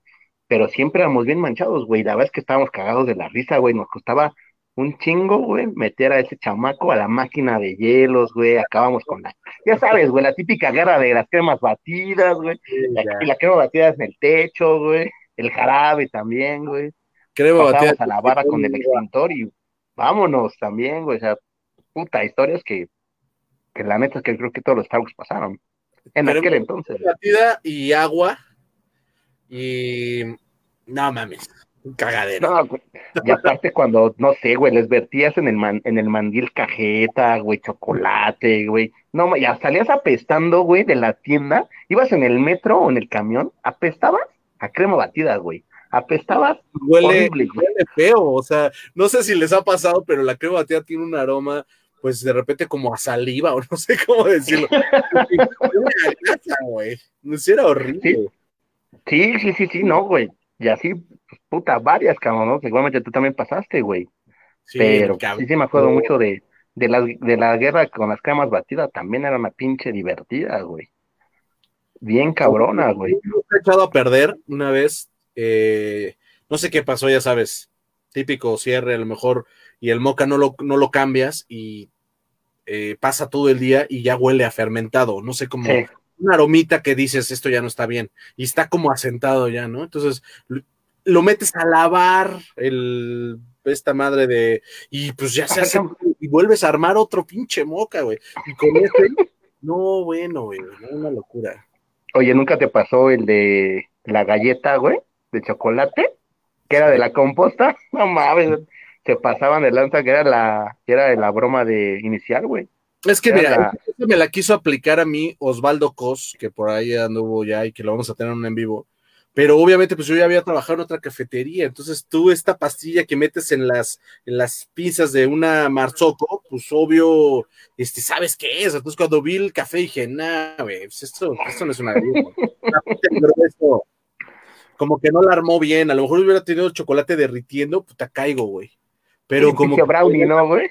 pero siempre éramos bien manchados, güey. La verdad es que estábamos cagados de la risa, güey. Nos costaba un chingo, güey, meter a ese chamaco a la máquina de hielos, güey. Acabamos con la, ya sabes, güey, la típica guerra de las cremas batidas, güey. La, la crema batida en el techo, güey. El jarabe también, güey. Crema batida. A la barra con el extintor y vámonos también, güey. O sea, puta, historias que, que la neta es que creo que todos los Starbucks pasaron. En Crema aquel entonces. batida y agua. Y no mames, cagadero. No, güey. Y aparte cuando, no sé, güey, les vertías en el man, en el mandil cajeta, güey, chocolate, güey. No, ya salías apestando, güey, de la tienda. Ibas en el metro o en el camión, apestabas a crema batida, güey. Apestabas huele, horrible, güey. huele feo, o sea, no sé si les ha pasado, pero la crema batida tiene un aroma, pues de repente como a saliva, o no sé cómo decirlo. Era horrible. Sí, sí, sí, sí, no, güey. Y así, pues, puta, varias, cabrón, ¿no? Seguramente tú también pasaste, güey. Sí, Pero sí, sí me acuerdo mucho de, de, la, de la guerra con las cremas batidas. También era una pinche divertida, güey. Bien cabrona, güey. Yo me he echado a perder una vez, eh, no sé qué pasó, ya sabes, típico cierre a lo mejor, y el moca no lo, no lo cambias y eh, pasa todo el día y ya huele a fermentado, no sé cómo, Sí. Una aromita que dices, esto ya no está bien, y está como asentado ya, ¿no? Entonces, lo, metes a lavar el esta madre de, y pues ya se hace, y vuelves a armar otro pinche moca, güey, y con este, no, bueno, güey, una locura. Oye, ¿nunca te pasó el de la galleta, güey? De chocolate, que era de la composta. No mames, se pasaban de lanza, que era la, que era de la broma de inicial, güey. Es que mira, la- me la quiso aplicar a mí Osvaldo Cos, que por ahí anduvo ya y que lo vamos a tener en un en vivo. Pero obviamente, pues yo ya había trabajado en otra cafetería. Entonces, tú, esta pastilla que metes en las, en las pinzas de una Marzocco, pues obvio, este, ¿sabes qué es? Entonces, cuando vi el café dije, nah, güey, pues esto, esto no es una Como que no la armó bien. A lo mejor hubiera tenido el chocolate derritiendo, puta, caigo, güey. Pero como que- brownie, ¿no, güey?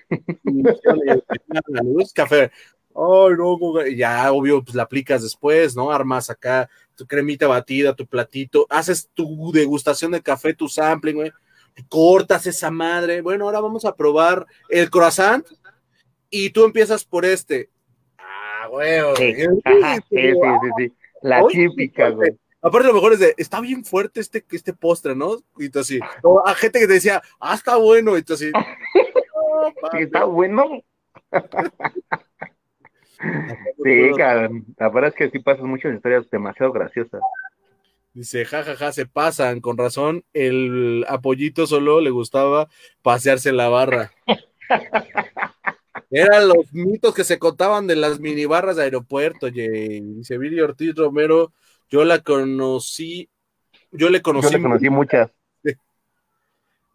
la luz, café. Ay, no, ya, obvio, pues la aplicas después, ¿no? Armas acá tu cremita batida, tu platito, haces tu degustación de café, tu sampling, güey. Cortas esa madre. Bueno, ahora vamos a probar el croissant y tú empiezas por este. Ah, güey. Sí, sí, sí, sí, sí. La típica, güey. Aparte, lo mejor es de, está bien fuerte este, este postre, ¿no? Y tú así, o a gente que te decía, ah, está bueno, y tú así. Sí, está bueno. Sí, cabrón. La verdad es que sí pasan muchas historias demasiado graciosas. Dice, jajaja, ja, ja, se pasan, con razón, el apoyito solo le gustaba pasearse en la barra. Eran los mitos que se contaban de las minibarras de aeropuerto, Jay. Dice Viri Ortiz Romero, yo la conocí, yo le conocí. Yo le conocí muchas.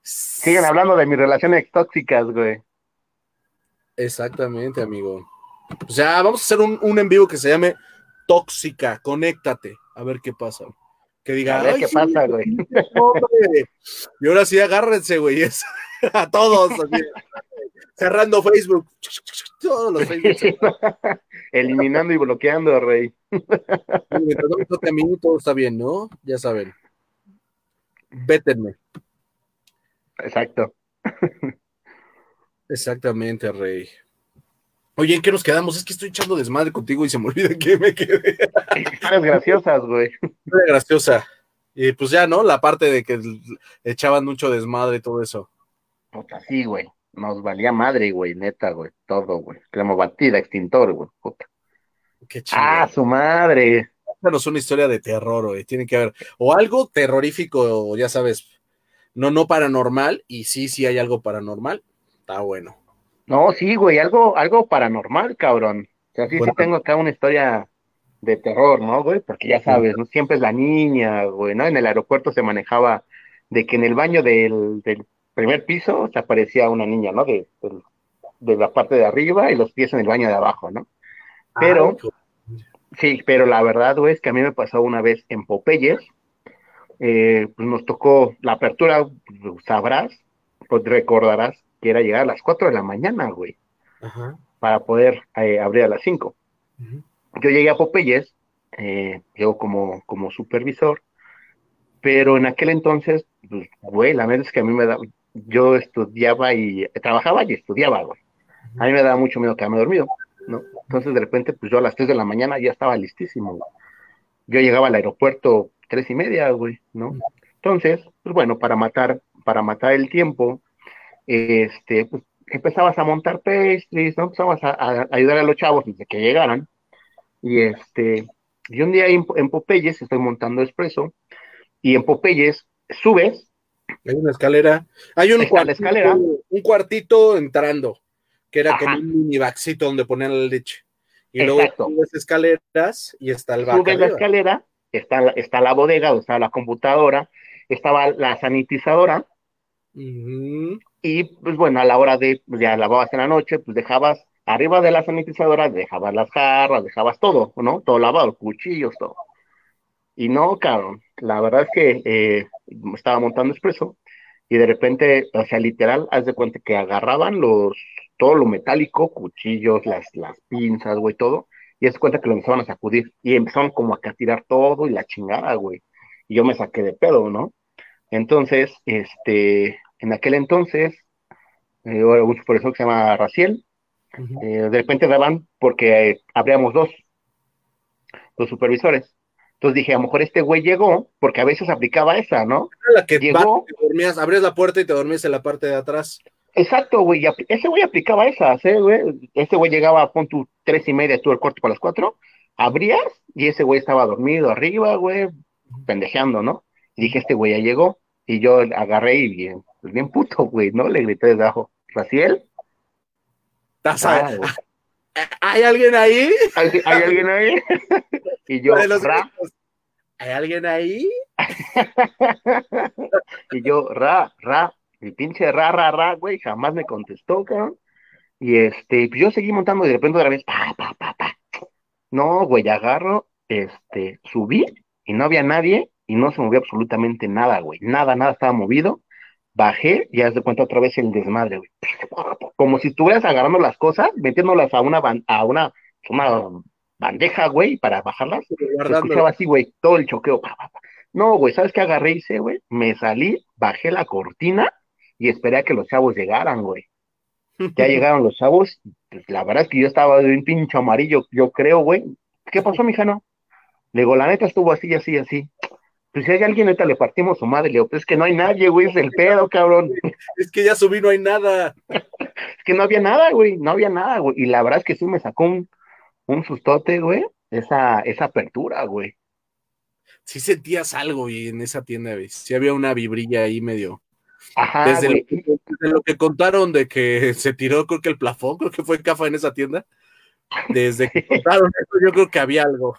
Siguen hablando de mis relaciones tóxicas, güey. Exactamente, amigo. O sea, vamos a hacer un, un en vivo que se llame Tóxica, conéctate, a ver qué pasa. Que diga, A ver qué "Ay, sí, pasa, güey. hombre". Y ahora sí, agárrense, güey, a todos, así, cerrando Facebook, todos los Facebook. Eliminando y bloqueando, rey. Mientras todo está bien, ¿no? Ya saben. Vétenme. Exacto. Exactamente, Rey. Oye, ¿en qué nos quedamos? Es que estoy echando desmadre contigo y se me olvida que me quedé. Historias graciosas, güey. Muy graciosa. Y pues ya, ¿no? La parte de que echaban mucho desmadre y todo eso. Puta, sí, güey. Nos valía madre, güey, neta, güey. Todo, güey. Crema batida, extintor, güey. Puta. Qué chido. Ah, su madre. Cuéntanos una historia de terror, güey. Tiene que haber. O algo terrorífico, ya sabes. No, no paranormal. Y sí, sí hay algo paranormal. Está bueno. No, sí, güey, algo, algo paranormal, cabrón. O sea, sí, Bueno. sí tengo acá una historia de terror, ¿no, güey? Porque ya sabes, ¿no? Siempre es la niña, güey, ¿no? En el aeropuerto se manejaba de que en el baño del, del primer piso se aparecía una niña, ¿no? De, de la parte de arriba y los pies en el baño de abajo, ¿no? Pero, sí, pero la verdad, güey, es que a mí me pasó una vez en Popeyes, eh, pues nos tocó la apertura, sabrás, pues recordarás que era llegar a las 4 de la mañana, güey Ajá. para poder eh, abrir a las 5. Ujú. Yo llegué a Popeyes, eh, llego como, como supervisor, pero en aquel entonces, pues, güey, la verdad es que a mí me da, yo estudiaba y trabajaba y estudiaba, güey. A mí me daba mucho miedo quedarme dormido, ¿no? Entonces de repente, pues yo a las 3 de la mañana ya estaba listísimo. Yo llegaba al aeropuerto tres y media, güey, ¿no? Entonces, pues bueno, para matar, para matar el tiempo, este, pues empezabas a montar pastries, ¿no? Empezabas a, a ayudar a los chavos desde que llegaran. Y este, y un día en, en Popeyes estoy montando expreso, y en Popeyes subes, Hay una escalera. Hay un cuartito, escalera. un cuartito entrando, que era como Ajá. un mini baxito donde ponían la leche. Y luego Exacto. subes escaleras y está el vaca. subes la escalera, está, la- está la bodega, donde está la computadora, estaba la sanitizadora, y pues bueno, a la hora de, pues, ya lavabas en la noche, pues dejabas arriba de la sanitizadora, dejabas las jarras, dejabas todo, ¿no? Todo lavado, cuchillos, todo. Y no, cabrón, la verdad es que eh, estaba montando expreso y de repente, o sea, literal, haz de cuenta que agarraban los, todo lo metálico, cuchillos, las, las pinzas, güey, todo, y haz de cuenta que lo empezaban a sacudir y empezaron como a tirar todo y la chingada, güey. Y yo me saqué de pedo, ¿no? Entonces, este, en aquel entonces, eh, un supervisor que se llama Raciel, eh, de repente daban porque eh, habríamos dos, dos supervisores. Entonces dije, a lo mejor este güey llegó, porque a veces aplicaba esa, ¿no? La que Llegó. te dormías, abrías la puerta y te dormías en la parte de atrás. Exacto, güey, ese güey aplicaba esas, ¿eh, güey? Ese güey llegaba, pon tu tres y media, tú el corte para las cuatro, abrías y ese güey estaba dormido arriba, güey, pendejeando, ¿no? Y dije, este güey ya llegó, y yo agarré y bien, pues bien puto, güey, ¿no? Le grité desde abajo, Raciel, ¿Estás ah, a- ¿Hay alguien ahí? ¿hay, hay alguien ahí? y yo, ra. ¿Hay alguien ahí? y yo, ra, ra, mi pinche ra, ra, ra, güey, jamás me contestó, cabrón. Y este, pues yo seguí montando y de repente otra vez, pa, pa, pa, pa. No, güey, agarro, este, subí y no había nadie y no se movía absolutamente nada, güey. Nada, nada estaba movido. Bajé y haz de cuenta otra vez el desmadre, güey. Como si estuvieras agarrando las cosas, metiéndolas a una, ban- a una, una bandeja, güey, para bajarlas. Se escuchaba así, güey, todo el choqueo. No, güey, ¿sabes qué agarré y hice, güey? Me salí, bajé la cortina y esperé a que los chavos llegaran, güey. Ya llegaron los chavos, pues la verdad es que yo estaba de un pincho amarillo, yo creo, güey. ¿Qué pasó, mijano? Le digo, la neta estuvo así, así, así. Pues si hay alguien, neta le partimos su madre. Le digo, pues es que no hay nadie, güey, es el pedo, cabrón. Es que ya subí, no hay nada. Es que no había nada, güey, no había nada, güey. Y la verdad es que sí me sacó un, un sustote, güey, esa, esa apertura, güey. Sí sentías algo y en esa tienda, güey. Sí había una vibrilla ahí medio, Ajá, desde, lo que, desde, lo que, contaron de que se tiró, creo que el plafón, creo que fue Cafa en esa tienda. Desde que contaron eso, yo creo que había algo.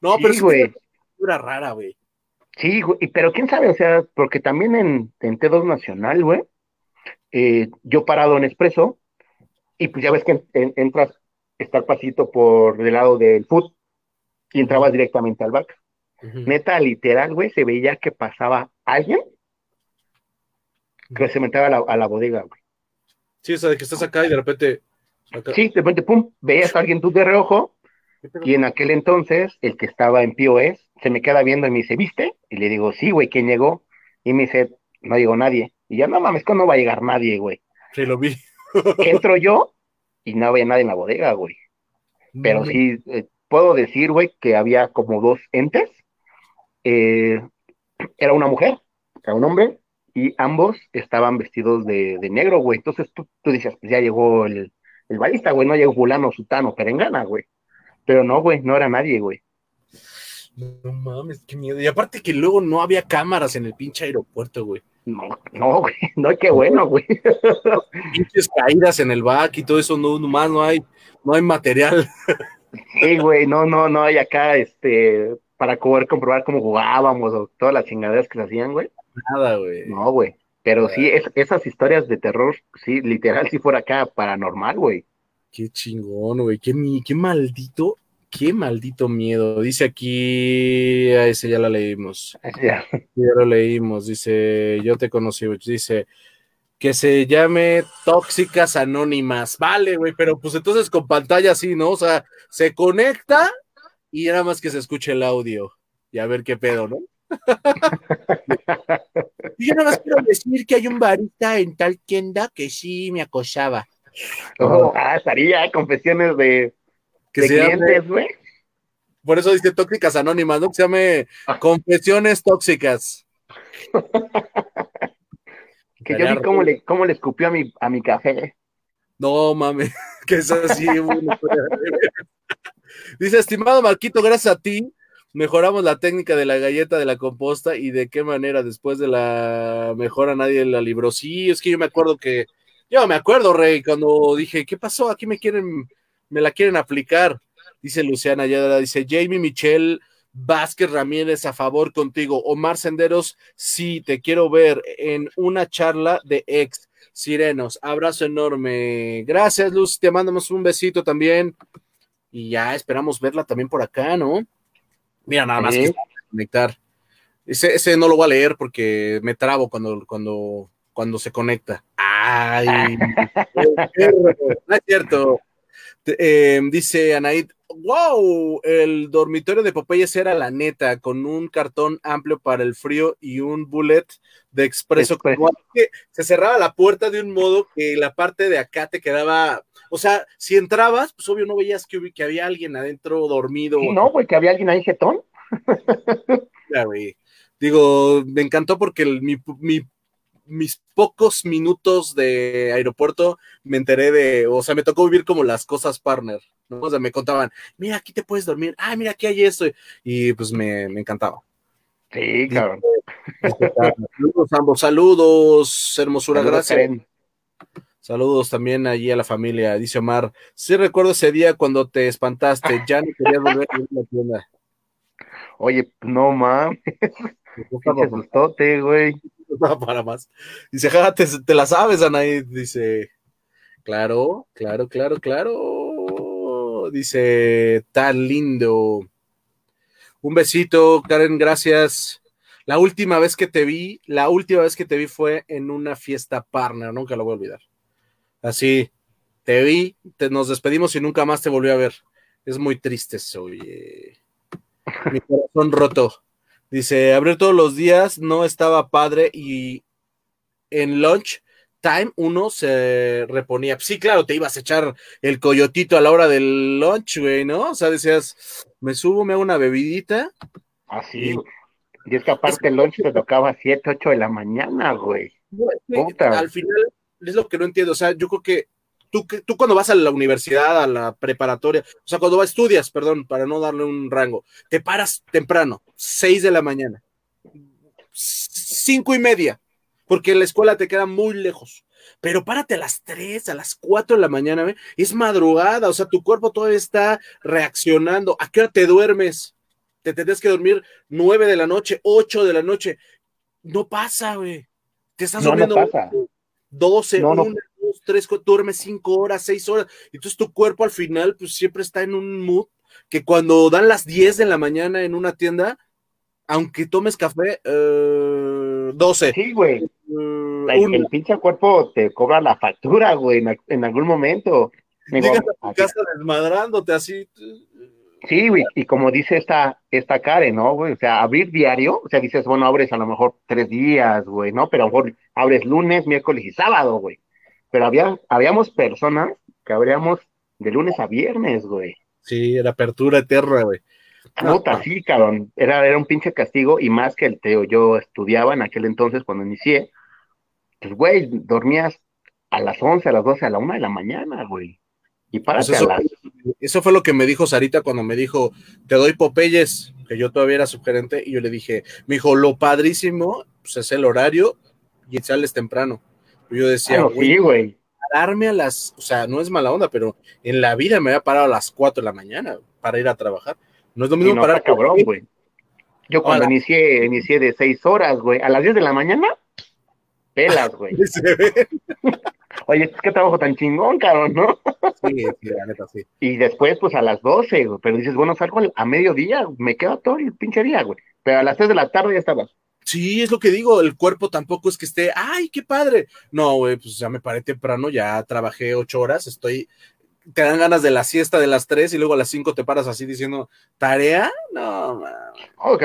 no, pero es una figura rara, güey. Sí, güey, pero quién sabe, o sea, porque también en, en T2 Nacional, güey, eh, yo parado en Expreso, y pues ya ves que entras, está el pasito por el lado del foot, y entrabas directamente al back. Neta, literal, güey, se veía que pasaba alguien que se metía a la, a la bodega, güey. Sí, o sea, de que estás acá y de repente. Sí, de repente, pum, veías a alguien tú de reojo, y en aquel entonces, el que estaba en POS se me queda viendo y me dice, ¿viste? Y le digo, sí, güey, ¿quién llegó? Y me dice, no llegó nadie. Y ya, no mames, ¿cómo no va a llegar nadie, güey? Sí, lo vi. Entro yo y no había nadie en la bodega, güey. Pero sí, eh, puedo decir, güey, que había como dos entes. Eh, era una mujer, era un hombre, y ambos estaban vestidos de, negro, güey. Entonces tú, tú dices, pues ya llegó el, el balista, güey, no llegó fulano, sutano, perengana, güey. Pero no, güey, no era nadie, güey. No mames, qué miedo. Y aparte que luego no había cámaras en el pinche aeropuerto, güey. No, no, güey, no, qué bueno, güey. Pinches caídas en el back y todo eso, no, nomás no hay, no hay material. Sí, güey, no, no, no hay acá, este, para poder comprobar cómo jugábamos o todas las chingaderas que se hacían, güey. Nada, güey. No, güey. Pero sí, esas historias de terror, sí, literal, sí fuera acá paranormal, güey. Qué chingón, güey. Qué, qué maldito, qué maldito miedo. Dice aquí, a ese ya la leímos. Ya. ya lo leímos. Dice, yo te conocí, dice que se llame Tóxicas Anónimas. Vale, güey, pero pues entonces con pantalla así, ¿no? O sea, se conecta y nada más que se escuche el audio. Y a ver qué pedo, ¿no? yo nada más quiero decir que hay un barista en tal tienda que sí me acosaba. Oh, ah, estaría confesiones de, clientes, güey. Por eso dice tóxicas anónimas, ¿no? Que se llame ah. confesiones tóxicas. que yo vi cómo le, cómo le escupió a mi, a mi café. No, mames, que es así. dice, estimado Marquito, gracias a ti, mejoramos la técnica de la galleta de la composta y de qué manera después de la mejora nadie la libró. Sí, es que yo me acuerdo que yo me acuerdo, Rey, cuando dije, ¿qué pasó? Aquí me quieren, me la quieren aplicar. Dice Luciana Yadra, dice Jamie Michelle Vázquez Ramírez a favor contigo. Omar Senderos, sí, te quiero ver en una charla de ex sirenos. Abrazo enorme. Gracias, Luz. Te mandamos un besito también. Y ya esperamos verla también por acá, ¿no? Mira, nada más que conectar. Ese, ese, no lo voy a leer porque me trabo cuando, cuando, cuando se conecta. Ay, no es cierto. Eh, dice Anaid, wow, el dormitorio de Popeyes era la neta, con un cartón amplio para el frío y un bullet de expreso. Que se cerraba la puerta de un modo que la parte de acá te quedaba, o sea, si entrabas, pues obvio no veías que, que había alguien adentro dormido. no, güey, que había alguien ahí jetón. ya, güey. Digo, me encantó porque mi, mi mis pocos minutos de aeropuerto me enteré de, o sea, me tocó vivir como las cosas partner, ¿no? O sea, me contaban, mira, aquí te puedes dormir, ah, mira, aquí hay esto, y pues me, encantaba. Sí, cabrón. Saludos ambos, saludos, hermosura, gracias. Saludos también allí a la familia, dice Omar. Sí recuerdo ese día cuando te espantaste, ya no querías volver a ir a la tienda. Oye, no mames. Qué güey. No, para más. Dice, ja, te, la sabes, Anaí. Dice, claro, claro, claro, claro. Dice, tan lindo. Un besito, Karen, gracias. La última vez que te vi, la última vez que te vi fue en una fiesta partner, nunca lo voy a olvidar. Así, te vi, te, nos despedimos y nunca más te volví a ver. Es muy triste eso, oye. Mi corazón roto. Dice, abrir todos los días no estaba padre y en lunch time uno se reponía. Sí, claro, te ibas a echar el coyotito a la hora del lunch, güey, ¿no? O sea, decías, me subo, me hago una bebidita. Así. Ah, y, es que aparte el lunch te tocaba a 7, 8 de la mañana, güey. al final es lo que no entiendo. O sea, yo creo que tú, tú cuando vas a la universidad, a la preparatoria, o sea, cuando vas, estudias, perdón, para no darle un rango, te paras temprano, seis de la mañana, cinco y media, porque la escuela te queda muy lejos. Pero párate a las 3, a las 4 de la mañana, ¿ve? es madrugada, o sea, tu cuerpo todavía está reaccionando. ¿A qué hora te duermes? Te tendrías que dormir 9 de la noche, 8 de la noche. No pasa, güey. Te estás No, no durmiendo pasa. 12, No, no. 1, 2, 3, duermes 5 horas, 6 horas. Entonces tu cuerpo al final, pues siempre está en un mood que cuando dan las 10 de la mañana en una tienda, aunque tomes café, eh, 12. Sí, güey. eh, El, pinche cuerpo te cobra la factura, güey, en, en algún momento. Llegas a tu casa desmadrándote así. Sí, güey, y como dice esta, esta Karen, ¿no, güey? O sea, abrir diario, o sea, dices, bueno, abres a lo mejor tres días, güey, ¿no? Pero a lo mejor abres lunes, miércoles y sábado, güey. Pero había, habíamos personas que abríamos de lunes a viernes, güey. Sí, era apertura eterna, güey. Puta, sí, cabrón. Era, era un pinche castigo y más que el teo. Yo estudiaba en aquel entonces cuando inicié. Pues, güey, dormías a las 11, a las 12, a la 1 de la mañana, güey. Y párate Pues eso- a las... Eso fue lo que me dijo Sarita cuando me dijo, te doy Popeyes, que yo todavía era subgerente, y yo le dije, me dijo, lo padrísimo, pues es el horario y sales temprano. Yo decía, güey, pararme a las, o sea, no es mala onda, pero en la vida me había parado a las 4 de la mañana para ir a trabajar. No es lo mismo no, parar cabrón, güey. Yo cuando inicié, inicié de 6 horas, güey. A las 10 de la mañana, pelas, güey. Oye, es que trabajo tan chingón, cabrón, ¿no? Sí, sí, la neta, sí. Y después, pues a las 12, güey. Pero dices, bueno, salgo al- a mediodía, me quedo todo el pinche día, güey. Pero a las 3 de la tarde ya estabas. Sí, es lo que digo, el cuerpo tampoco es que esté, ay, qué padre. No, güey, pues ya me paré temprano, ya trabajé ocho horas, estoy, te dan ganas de la siesta de las tres y luego a las cinco te paras así diciendo, ¿tarea? No, Oh,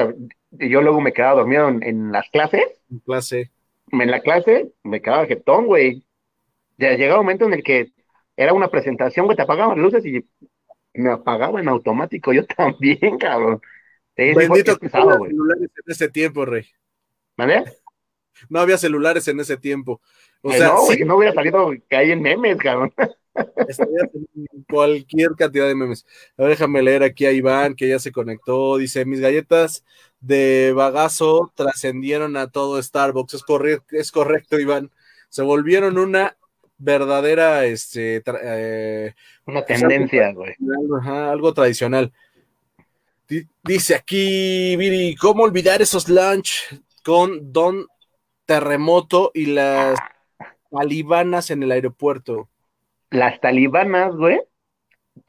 yo luego me quedaba dormido en, en las clases. en clase. En la clase me quedaba jetón, güey. Ya llegaba un momento en el que era una presentación, güey, te apagaban las luces y me apagaba en automático. Yo también, cabrón. Sí, Bendito que güey. celulares en ese tiempo, Rey. ¿Vale? No había celulares en ese tiempo. O Eh, sea, no, no hubiera salido que hay en memes, cabrón. estarías en cualquier cantidad de memes. A ver, déjame leer aquí a Iván, que ya se conectó. Dice, mis galletas de bagazo trascendieron a todo Starbucks. Es, corre- es correcto, Iván. Se volvieron una verdadera, este, eh, Una tendencia, güey. Ajá, algo tradicional. Di- Dice aquí, Viri, ¿cómo olvidar esos lunch con Don Terremoto y las talibanas en el aeropuerto? Las talibanas, güey,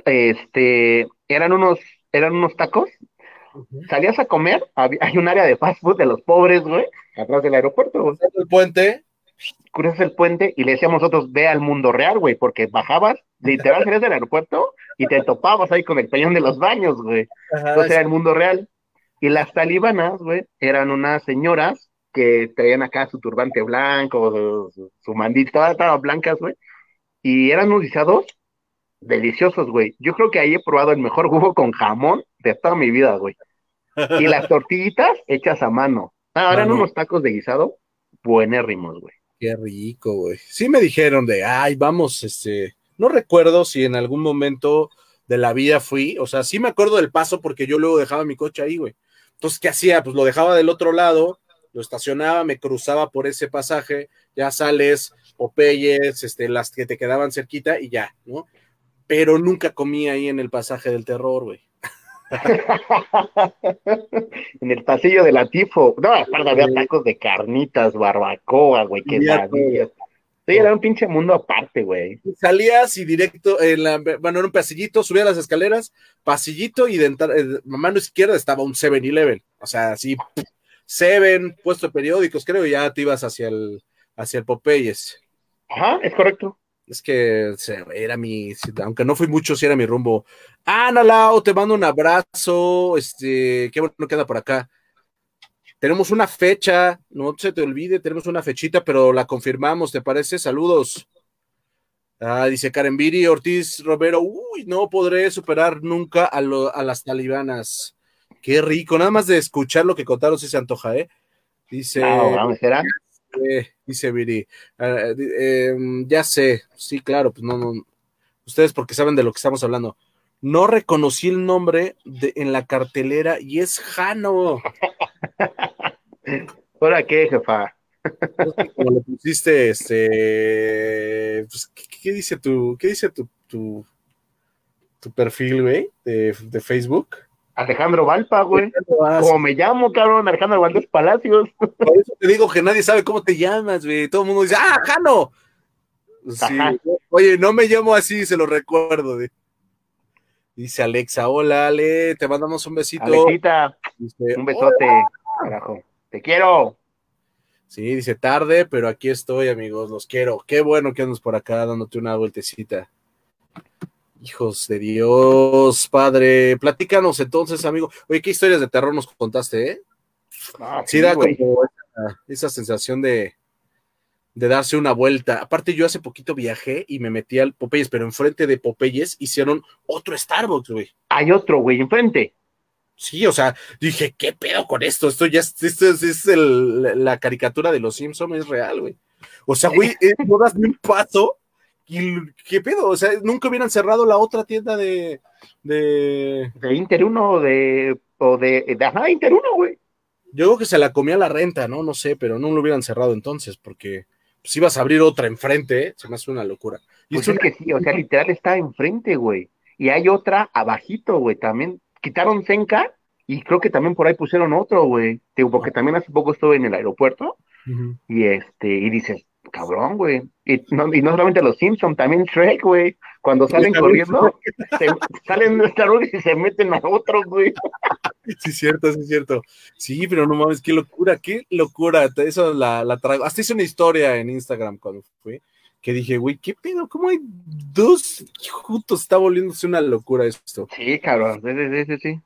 este, eran unos, eran unos tacos. Salías a comer, había- hay un área de fast food de los pobres, güey, atrás del aeropuerto, güey. El puente, cruzas el puente y le decíamos nosotros, ve al mundo real, güey, porque bajabas, literal, salías del aeropuerto y te topabas ahí con el peñón de los baños, güey. Entonces era el mundo real. Y las talibanas, güey, eran unas señoras que traían acá su turbante blanco, su, su, su mandil, todas estaban blancas, güey. Y eran unos guisados deliciosos, güey. Yo creo que ahí he probado el mejor jugo con jamón de toda mi vida, güey. Y las tortillitas hechas a mano. Ah, eran Mano. unos tacos de guisado buenérrimos, güey. Qué rico, güey. Sí me dijeron de, ay, vamos, este, no recuerdo si en algún momento de la vida fui, o sea, sí me acuerdo del paso porque yo luego dejaba mi coche ahí, güey. Entonces, ¿qué hacía? Pues lo dejaba del otro lado, lo estacionaba, me cruzaba por ese pasaje, ya sales, Popeyes, este, las que te quedaban cerquita y ya, ¿no? Pero nunca comí ahí en el pasaje del terror, güey. en el pasillo de la tifo. No, aparte había tacos de carnitas, barbacoa, güey, quesadillas. Sí, era un pinche mundo aparte, güey. Salías y directo, en la, bueno, era un pasillito, subía las escaleras, pasillito y de entrar, eh, mano izquierda estaba un 7-Eleven, o sea, así, Seven, puesto de periódicos, creo, y ya te ibas hacia el, hacia el Popeyes. Ajá, es correcto. Es que era mi, aunque no fui mucho, sí era mi rumbo. Ana Lau, te mando un abrazo, este, qué bueno queda por acá. Tenemos una fecha, no se te olvide, tenemos una fechita, pero la confirmamos, ¿te parece? Saludos. Ah, dice Karen Viri, Ortiz Romero, uy, no podré superar nunca a, lo- a las talibanas. Qué rico, nada más de escuchar lo que contaron si se antoja, ¿eh? Dice, No, vamos, será. eh, dice Viri, ah, em, ya sé, sí, claro, pues no, no, ustedes porque saben de lo que estamos hablando. No reconocí el nombre de, en la cartelera y es Jano. ¿Ahora qué, jefa? Como le pusiste, este, pues, ¿qué, qué dice tu, qué dice tu, tu, tu perfil, güey, de, de Facebook? Alejandro Valpa, güey. Como me llamo, cabrón, Alejandro Valdés Palacios. Por eso te digo que nadie sabe cómo te llamas, güey. Todo el mundo dice, ¡ah, Jano! Sí. Ajá. Oye, no me llamo así, se lo recuerdo. güey. Dice Alexa, hola Ale, te mandamos un besito. Alexita, Dice, un besote, carajo. Te quiero. Sí, dice tarde, pero aquí estoy, amigos, los quiero. Qué bueno que andas por acá dándote una vueltecita. Hijos de Dios, padre. Platícanos entonces, amigo. Oye, ¿qué historias de terror nos contaste, eh? Ah, Sí, da güey. como esa, esa sensación de, de darse una vuelta. Aparte, yo hace poquito viajé y me metí al Popeyes, pero enfrente de Popeyes hicieron otro Starbucks, güey. Hay otro, güey, enfrente. Sí, o sea, dije, ¿qué pedo con esto? Esto ya es, esto es, es el- la caricatura de los Simpsons, es real, güey. O sea, güey, no das ni un paso y ¿qué pedo? O sea, nunca hubieran cerrado la otra tienda de, de... De Inter 1 o de, o de, de ajá, Inter 1, güey. Yo creo que se la comía la renta, ¿no? No sé, pero no lo hubieran cerrado entonces, porque si ibas a abrir otra enfrente, ¿eh? se me hace una locura. Y Pues es es que sí, o sea, literal está enfrente, güey. Y hay otra abajito, güey, también. Quitaron Senca y creo que también por ahí pusieron otro, güey. Digo, porque también hace poco estuve en el aeropuerto y este, y dices, cabrón, güey. Y no, y no solamente los Simpsons, también Shrek, güey. Cuando salen corriendo, se- salen de Wars y se meten a otro, güey. Sí, es cierto, sí, es cierto. Sí, pero no mames, qué locura, qué locura. Eso la, la traigo. Hasta hice una historia en Instagram cuando fui, que dije, güey, ¿qué pedo? ¿Cómo hay dos juntos? Está volviéndose una locura esto. Sí, cabrón, sí, sí, sí, sí.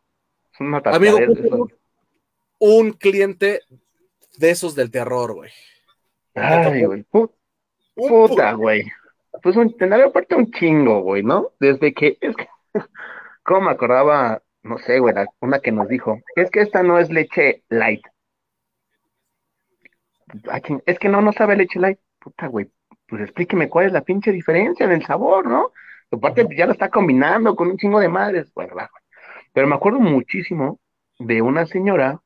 Es una Amigo, tapadera, ¿cómo eso. tenemos un cliente de esos del terror, güey. Ay, güey. pu- Un Puta, güey. Pues un, en el aeropuerto un chingo, güey, ¿no? Desde que, es que, ¿cómo me acordaba? No sé, güey, una que nos dijo, es que esta no es leche light. Ah, Es que no, no sabe leche light. Puta, güey, pues explíqueme cuál es la pinche diferencia en el sabor, ¿no? Aparte, ya lo está combinando con un chingo de madres, bueno, güey. Pero me acuerdo muchísimo de una señora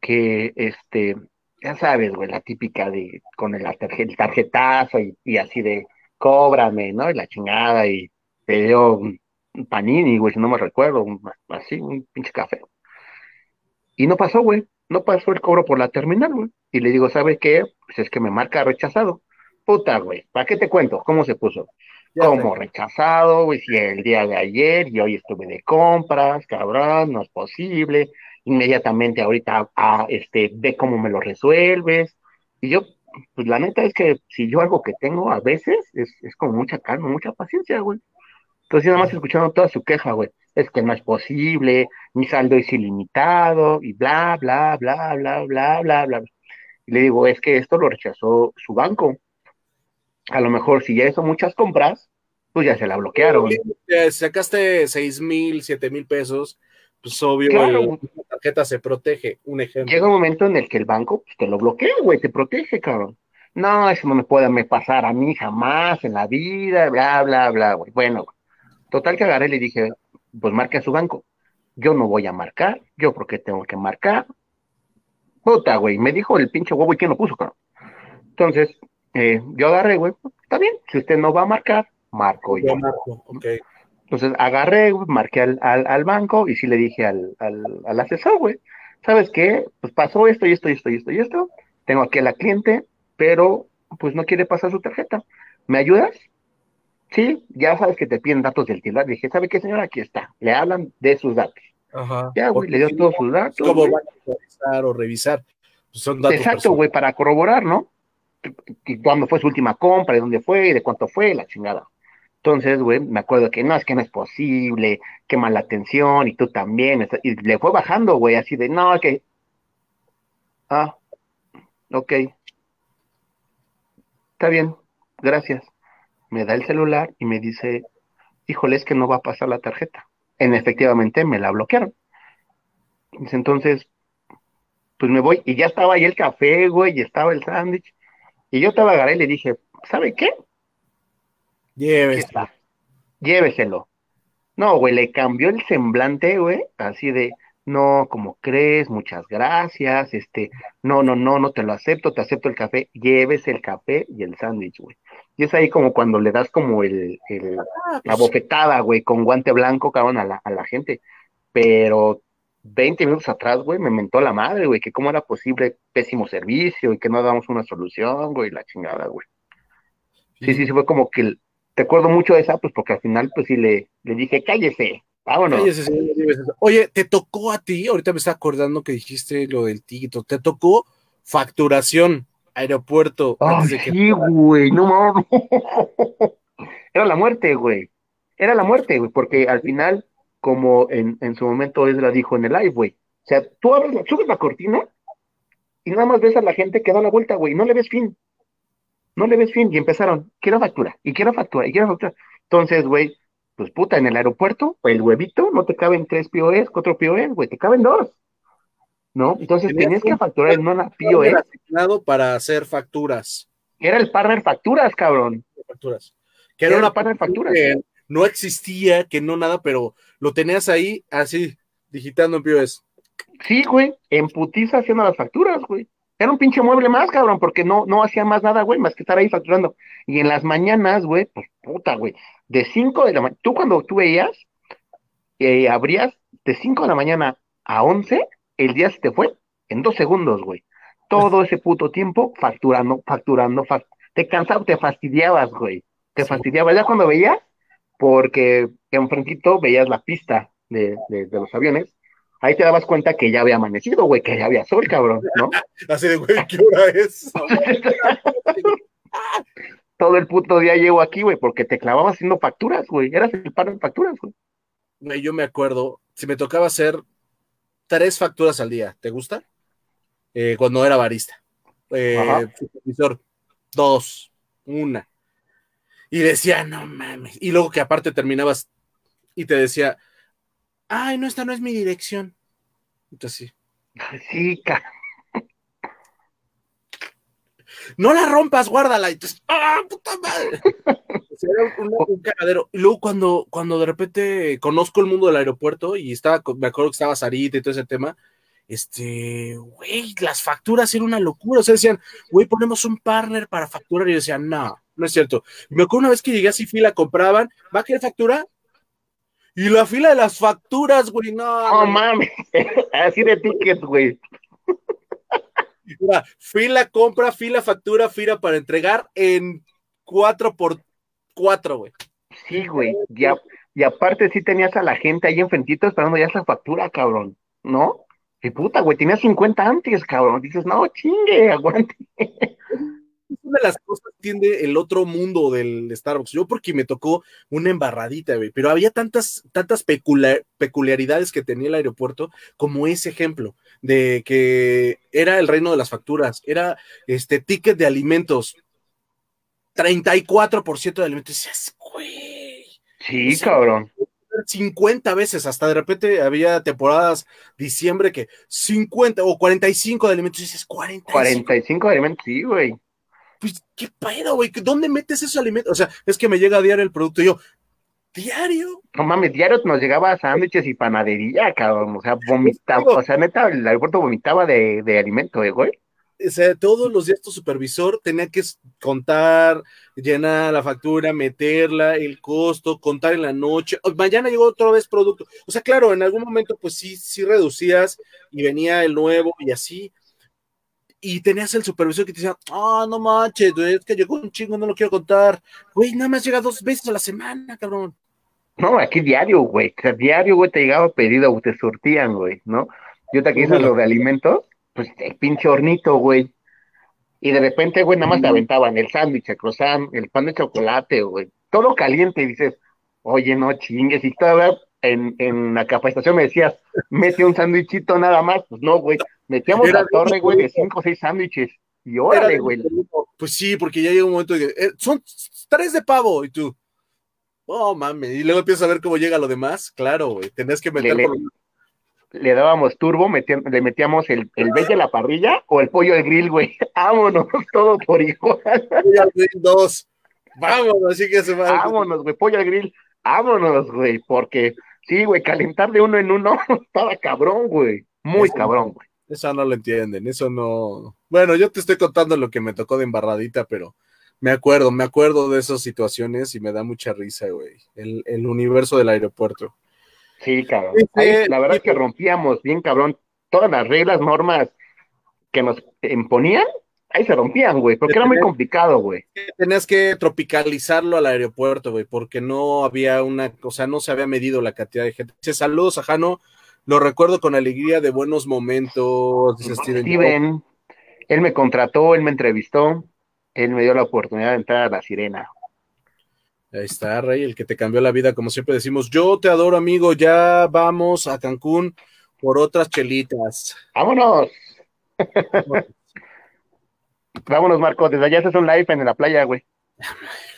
que, este, ya sabes, güey, la típica de con el, tarje- el tarjetazo y, y así de cóbrame, ¿no? Y la chingada y te dio un, un panini, güey, si no me recuerdo, un- así, un pinche café. Y no pasó, güey, no pasó el cobro por la terminal, güey. Y le digo, ¿sabes qué? Pues es que me marca rechazado. Puta, güey, ¿para qué te cuento? ¿Cómo se puso? Ya Como rechazado, güey, si el día de ayer y hoy estuve de compras, cabrón, no es posible. Inmediatamente ahorita, ah, este, ve cómo me lo resuelves. Y yo, pues la neta es que si yo algo que tengo a veces es, es con mucha calma, mucha paciencia, güey. Entonces, yo nada más escuchando toda su queja, güey. Es que no es posible, mi saldo es ilimitado, y bla, bla, bla, bla, bla, bla, bla. Y le digo, es que esto lo rechazó su banco. A lo mejor si ya hizo muchas compras, pues ya se la bloquearon. Eh, sacaste seis mil, siete mil pesos, pues obvio, Claro. la tarjeta se protege. Un ejemplo. Llega un momento en el que el banco pues, te lo bloquea, güey, te protege, cabrón. No, eso no me puede me pasar a mí jamás en la vida, bla, bla, bla, güey. Bueno, total que agarré y le dije, pues marque a su banco. Yo no voy a marcar, yo porque tengo que marcar. Puta, güey, me dijo el pinche huevo y quién lo puso, cabrón. Entonces, eh, yo agarré, güey, está bien, si usted no va a marcar, marco yo. Yo marco, ok. Entonces agarré, güey, marqué al, al, al banco y sí le dije al, al, al asesor, güey, ¿sabes qué? Pues pasó esto y esto y esto y esto y esto. Tengo aquí a la cliente, pero pues no quiere pasar su tarjeta. ¿Me ayudas? Sí, ya sabes que te piden datos del titular. Dije, ¿sabe qué, señora? Aquí está. Le hablan de sus datos. Ajá. Ya, güey, le dio todos sus datos. güey. van a revisar o revisar. Pues son datos Exacto, güey, para corroborar, ¿no? Cuándo fue su última compra, de dónde fue, de cuánto fue, la chingada. Entonces, güey, me acuerdo que no, es que no es posible, qué mala atención, y tú también. Y le fue bajando, güey, así de, no, que. Ah, ok. Está bien, gracias. Me da el celular y me dice, híjole, es que no va a pasar la tarjeta. En efectivamente me la bloquearon. Entonces, pues me voy, y ya estaba ahí el café, güey, y estaba el sándwich. Y yo estaba agarré y le dije, ¿sabe qué? Está. Lléveselo. No, güey, le cambió el semblante, güey, así de, no, como crees, muchas gracias, este, no, no, no, no te lo acepto, te acepto el café, lleves el café y el sándwich, güey. Y es ahí como cuando le das como el, el Ah, la pues, bofetada, güey, con guante blanco, cabrón, a la, a la gente. Pero 20 minutos atrás, güey, me mentó la madre, güey, que cómo era posible pésimo servicio y que no damos una solución, güey, la chingada, güey. Sí, sí, sí, fue como que, te acuerdo mucho de esa, pues porque al final, pues sí le, le dije, cállese, vámonos. Cállese. Oye, ¿te tocó a ti? Ahorita me está acordando que dijiste lo del tito. ¿Te tocó facturación, aeropuerto? Ay, antes de que- sí, güey, no mames. Era la muerte, güey. Era la muerte, güey, porque al final, como en, en su momento Esdra dijo en el live, güey. O sea, tú abres, la- subes la cortina y nada más ves a la gente que da la vuelta, güey, no le ves fin. No le ves fin. Y empezaron, quiero factura, y quiero factura, y quiero factura. Entonces, güey, pues puta, en el aeropuerto, el huevito, no te caben tres POS, cuatro POS, güey, te caben dos. ¿No? Entonces Tenías tenías que facturar en una POS. asignado para hacer facturas. Era el partner facturas, cabrón. facturas. Que Era era una partner facturas. que no existía, que no nada, pero lo tenías ahí así, digitando en POS. Sí, güey, en putiza haciendo las facturas, güey. Era un pinche mueble más, cabrón, porque no, no hacía más nada, güey, más que estar ahí facturando. Y en las mañanas, güey, pues puta, güey, de 5 de la mañana, tú cuando tú veías, eh, abrías de 5 de la mañana a 11, el día se te fue en dos segundos, güey. Todo ese puto tiempo facturando, facturando, fac- te cansabas, te fastidiabas, güey. Te fastidiabas ya cuando veías, porque enfrentito veías la pista de, de, de los aviones, ahí te dabas cuenta que ya había amanecido, güey, que ya había sol, cabrón, ¿no? Así de, güey, ¿qué hora es? Todo el puto día llego aquí, güey, porque te clavabas haciendo facturas, güey. Eras el par de facturas, güey. Güey, Yo me acuerdo, si me tocaba hacer tres facturas al día, ¿te gusta? Eh, cuando era barista. Eh, supervisor, dos, una. Y decía, no mames. Y luego que aparte terminabas y te decía, ay, no, esta no es mi dirección. Entonces sí. Sí, ca... no la rompas, guárdala. Y entonces, ¡ah, puta madre! Era un, un cagadero. Y luego cuando, cuando de repente conozco el mundo del aeropuerto y estaba, me acuerdo que estaba Sarita y todo ese tema, este, güey, las facturas eran una locura. O sea, decían, güey, ponemos un partner para facturar. Y yo decía, no, no es cierto. Me acuerdo una vez que llegué así, fila, compraban, ¿va a querer factura? Y la fila de las facturas, güey, no. No mames. Así de tickets, güey. Mira, fila, compra, fila, factura, fila para entregar en 4 por 4 güey. Sí, güey. Y, a- y aparte sí tenías a la gente ahí enfrentito esperando ya esa factura, cabrón. ¿No? Y puta, güey, tenías 50 antes, cabrón. Dices, no, chingue, aguante. Una de las cosas tiende el otro mundo del Starbucks. Yo porque me tocó una embarradita, güey. Pero había tantas, tantas pecula- peculiaridades que tenía el aeropuerto, como ese ejemplo, de que era el reino de las facturas, era este ticket de alimentos. 34% de alimentos. Güey. Sí, cabrón. 50 veces, hasta de repente había temporadas diciembre que 50 o 45 de alimentos, dices 45, 45 elementos, sí, güey. Pues qué pedo, güey, ¿dónde metes esos alimentos? O sea, es que me llega a diario el producto y yo, ¿diario? No mames, diario nos llegaba sándwiches y panadería, cabrón. O sea, vomitaba, o sea, neta, el aeropuerto vomitaba de, de alimento, eh, güey. O sea, todos los días tu supervisor tenía que contar, llenar la factura, meterla, el costo, contar en la noche. Mañana llegó otra vez producto. O sea, claro, en algún momento, pues sí, sí reducías y venía el nuevo y así. Y tenías el supervisor que te decía, ah, no manches, güey, es que llegó un chingo, no lo quiero contar. Güey, nada más llega dos veces a la semana, cabrón. No, aquí diario, güey. O sea, diario, güey, te llegaba pedido, te surtían, güey, ¿no? Yo te Bueno. lo de alimentos, pues el pinche hornito, güey. Y de repente, güey, nada más te aventaban el sándwich, el croissant, el pan de chocolate, güey. Todo caliente, y dices, oye, no chingues. Y todavía en, en la capacitación me decías, mete un sándwichito nada más. Pues no, güey. Metíamos la torre, güey, de cinco o seis sándwiches. Y órale, güey. Pues sí, porque ya llega un momento de que eh, son tres de pavo y tú, oh mames, y luego empiezas a ver cómo llega lo demás. Claro, güey, tenés que meter Le- por Le dábamos turbo, metí- le metíamos el, el verde a la parrilla o el pollo al grill, güey. Vámonos, todo por igual. Pollo al grill dos. Vamos, así que se va. Vámonos, güey, pollo al grill. Vámonos, güey, porque Sí, güey, calentar de uno en uno estaba cabrón, güey. Muy cabrón, güey. Eso no lo entienden, eso no. Bueno, yo te estoy contando lo que me tocó de embarradita, pero me acuerdo, me acuerdo de esas situaciones y me da mucha risa, güey. El, el universo del aeropuerto. Sí, cabrón. la verdad es que rompíamos bien, cabrón, todas las reglas, normas que nos imponían, ahí se rompían, güey, porque era muy complicado, güey. Tenías que tropicalizarlo al aeropuerto, güey, porque no había una, o sea, no se había medido la cantidad de gente. Dice, saludos a Jano, lo recuerdo con alegría de buenos momentos. Dice Steven, él me contrató, él me entrevistó, él me dio la oportunidad de entrar a la sirena. Ahí está, Rey, el que te cambió la vida, como siempre decimos. Yo te adoro, amigo. Ya vamos a Cancún por otras chelitas. ¡Vámonos! Vámonos, Marco. Desde allá haces un live en la playa, güey.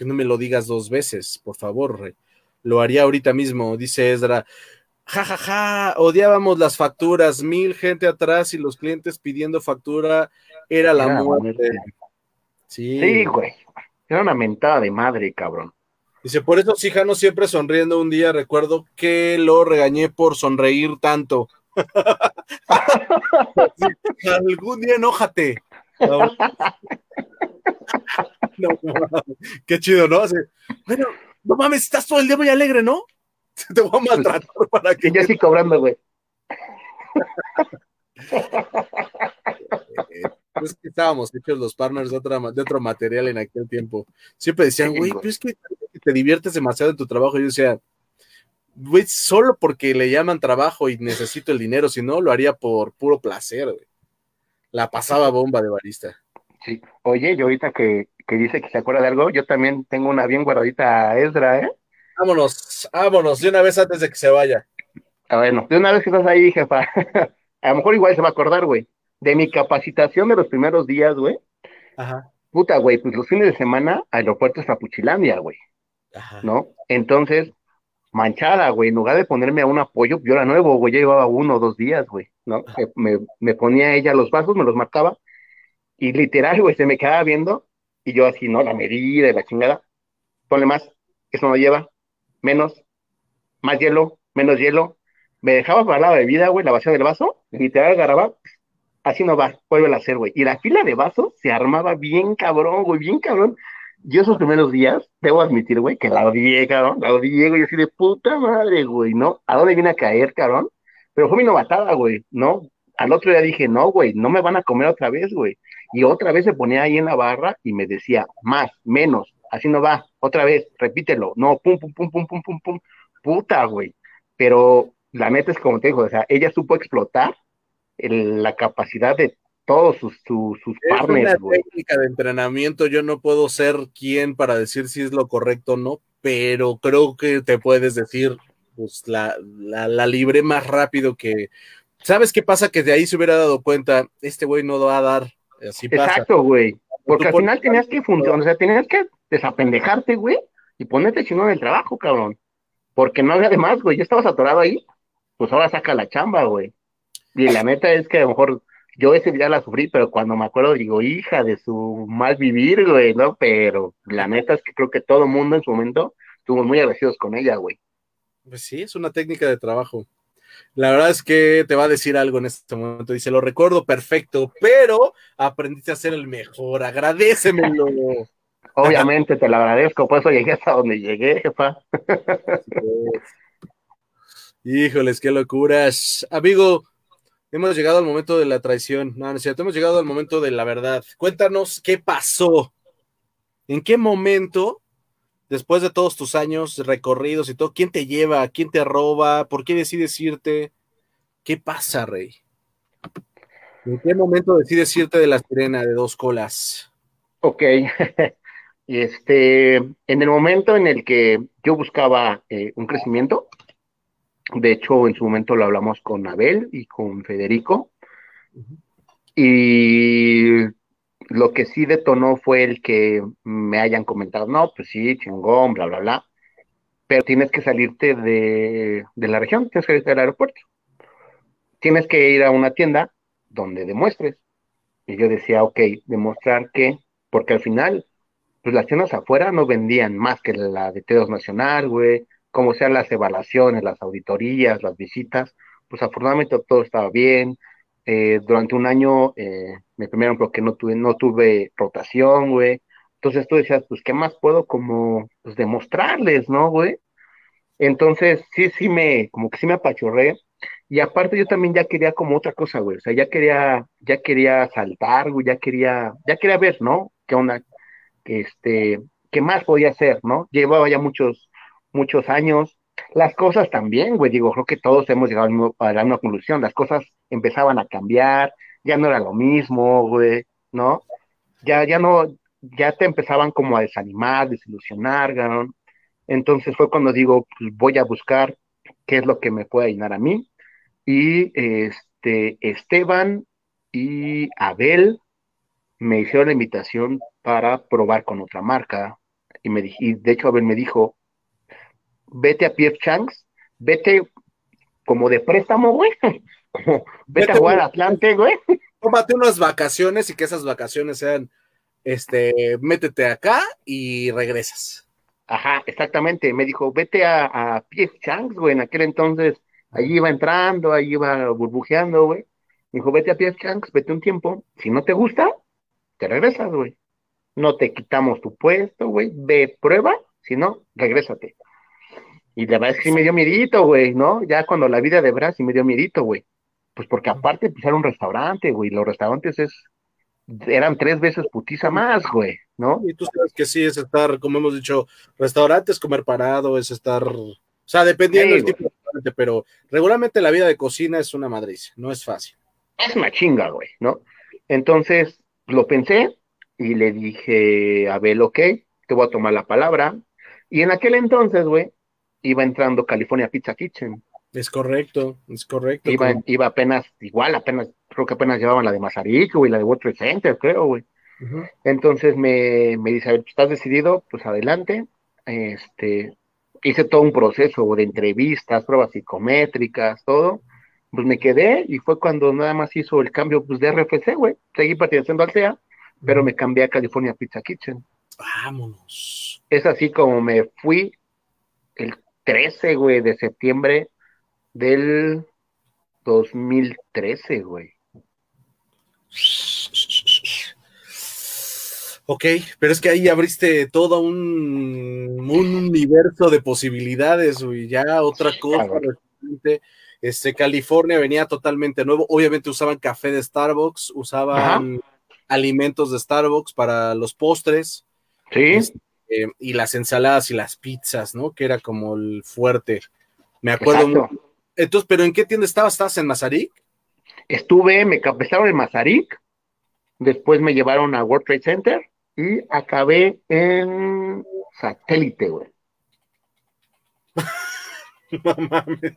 No me lo digas dos veces, por favor, Rey. Lo haría ahorita mismo, dice Ezra. Ja, ja, ja, odiábamos las facturas, mil gente atrás y los clientes pidiendo factura, era la muerte. Sí. sí, güey. Era una mentada de madre, cabrón. Dice, por eso Sijano siempre sonriendo un día, recuerdo que lo regañé por sonreír tanto. algún día enójate. qué chido, ¿no? bueno, no mames, estás todo el día muy alegre, ¿no? Te voy a maltratar para que. Yo estoy cobrando, güey. es que estábamos hechos los partners de, otra, de otro material en aquel tiempo. Siempre decían, güey, pero es que te diviertes demasiado en tu trabajo. Yo decía, güey, solo porque le llaman trabajo y necesito el dinero, si no, lo haría por puro placer, güey. La pasaba bomba de barista. Sí. Oye, yo ahorita que, que dice que se acuerda de algo, yo también tengo una bien guardadita a Ezra, ¿eh? Vámonos, vámonos, de una vez antes de que se vaya. Ah, bueno, de una vez que estás ahí, jefa. a lo mejor igual se va a acordar, güey de mi capacitación de los primeros días, güey. Ajá. Puta, güey, pues los fines de semana, aeropuerto es Puchilandia, güey. Ajá. ¿No? Entonces, manchada, güey, en lugar de ponerme a un apoyo, yo era nuevo, güey, ya llevaba uno o dos días, güey, ¿no? Me, me, ponía ella los vasos, me los marcaba, y literal, güey, se me quedaba viendo, y yo así, ¿no? La medida y la chingada, ponle más, eso no lleva, menos, más hielo, menos hielo, me dejaba para la bebida, güey, la vacía del vaso, literal agarraba, así no va, vuelve a hacer, güey. Y la fila de vasos se armaba bien cabrón, güey, bien cabrón. Yo esos primeros días, debo admitir, güey, que la odié, cabrón, la odié, güey, así de puta madre, güey, ¿no? ¿A dónde viene a caer, cabrón? Pero fue mi novatada, güey, ¿no? Al otro día dije, no, güey, no me van a comer otra vez, güey. Y otra vez se ponía ahí en la barra y me decía, más, menos, así no va, otra vez, repítelo, no, pum, pum, pum, pum, pum, pum, pum, puta, güey. Pero la neta es como te digo, o sea, ella supo explotar la capacidad de todos sus, sus, sus es Una técnica de entrenamiento, yo no puedo ser quien para decir si es lo correcto o no, pero creo que te puedes decir, pues la, la, libre más rápido que. ¿Sabes qué pasa? Que de ahí se hubiera dado cuenta, este güey no va a dar. Así Exacto, güey. Porque al final tenías que funcionar, o sea, tenías que desapendejarte, güey, y ponerte chingón en el trabajo, cabrón. Porque no había de más, güey. Ya estabas atorado ahí, pues ahora saca la chamba, güey. Y la neta es que a lo mejor yo ese día la sufrí, pero cuando me acuerdo digo, hija de su mal vivir, güey, ¿no? Pero la neta es que creo que todo mundo en su momento estuvo muy agradecidos con ella, güey. Pues sí, es una técnica de trabajo. La verdad es que te va a decir algo en este momento. Dice, lo recuerdo perfecto, pero aprendiste a ser el mejor. Agradecemelo. Obviamente te lo agradezco, por eso llegué hasta donde llegué, jefa. Híjoles, qué locuras. Amigo, Hemos llegado al momento de la traición. No, no es cierto. Hemos llegado al momento de la verdad. Cuéntanos qué pasó. ¿En qué momento, después de todos tus años recorridos y todo, quién te lleva? ¿Quién te roba? ¿Por qué decides irte? ¿Qué pasa, Rey? ¿En qué momento decides irte de la sirena de dos colas? Ok. este, en el momento en el que yo buscaba eh, un crecimiento, de hecho, en su momento lo hablamos con Abel y con Federico. Y lo que sí detonó fue el que me hayan comentado, no, pues sí, chingón, bla, bla, bla. Pero tienes que salirte de, la región, tienes que salirte del aeropuerto. Tienes que ir a una tienda donde demuestres. Y yo decía, ok, demostrar que, porque al final, pues las tiendas afuera no vendían más que la de Teos Nacional, güey, como sean las evaluaciones, las auditorías, las visitas, pues afortunadamente todo estaba bien. Eh, durante un año eh, me premiaron porque no tuve, no tuve rotación, güey. Entonces tú decías, pues, ¿qué más puedo como pues, demostrarles, no, güey? Entonces, sí, sí me, como que sí me apachorré. Y aparte yo también ya quería como otra cosa, güey. O sea, ya quería, ya quería saltar, güey, ya quería, ya quería ver, ¿no? ¿Qué onda? Este, ¿qué más podía hacer, no? Llevaba ya muchos, muchos años. Las cosas también, güey, digo, creo que todos hemos llegado a la misma conclusión. Las cosas empezaban a cambiar, ya no era lo mismo, güey, ¿no? Ya, ya no, ya te empezaban como a desanimar, desilusionar, ¿no? Entonces fue cuando digo, pues voy a buscar qué es lo que me puede llenar a mí. Y este, Esteban y Abel me hicieron la invitación para probar con otra marca. Y, me, y de hecho Abel me dijo, vete a Pierre Changs, vete como de préstamo, güey. vete, a jugar Atlante, güey. Tómate unas vacaciones y que esas vacaciones sean, este, métete acá y regresas. Ajá, exactamente. Me dijo, vete a, a Pierre Changs, güey. En aquel entonces, ahí iba entrando, ahí iba burbujeando, güey. Me dijo, vete a Pierre Changs, vete un tiempo. Si no te gusta, te regresas, güey. No te quitamos tu puesto, güey. Ve, prueba. Si no, regrésate. Y la verdad es que sí me dio miedito, güey, ¿no? Ya cuando la vida de Brasil sí me dio miedito, güey. Pues porque aparte, pues era un restaurante, güey. Los restaurantes es, eran tres veces putiza más, güey, ¿no? Y tú sabes que sí es estar, como hemos dicho, restaurantes, comer parado, es estar, o sea, dependiendo del tipo de restaurante, pero regularmente la vida de cocina es una madriz, no es fácil. Es una chinga, güey, ¿no? Entonces, lo pensé y le dije a Abel, ok, te voy a tomar la palabra. Y en aquel entonces, güey, iba entrando California Pizza Kitchen. Es correcto, es correcto. Iba, iba apenas, igual, apenas, creo que apenas llevaban la de Mazarik, güey, la de World Trade Center, creo, güey. Entonces me, me dice, a ver, ¿estás decidido? Pues adelante. Este, hice todo un proceso de entrevistas, pruebas psicométricas, todo. Pues me quedé y fue cuando nada más hizo el cambio pues, de RFC, güey. Seguí perteneciendo al CEA, pero me cambié a California Pizza Kitchen. Vámonos. Es así como me fui el 13, güey, de septiembre del 2013, güey. Ok, pero es que ahí abriste todo un, un universo de posibilidades, güey, ya otra cosa. Este, California venía totalmente nuevo. Obviamente usaban café de Starbucks, usaban alimentos de Starbucks para los postres. Sí. Este, y las ensaladas y las pizzas, ¿no? Que era como el fuerte. Me acuerdo. Muy... Entonces, ¿pero en qué tienda estabas? ¿Estabas en Mazarik? Estuve, me empezaron en Mazarik, después me llevaron a World Trade Center y acabé en Satélite, güey. no mames.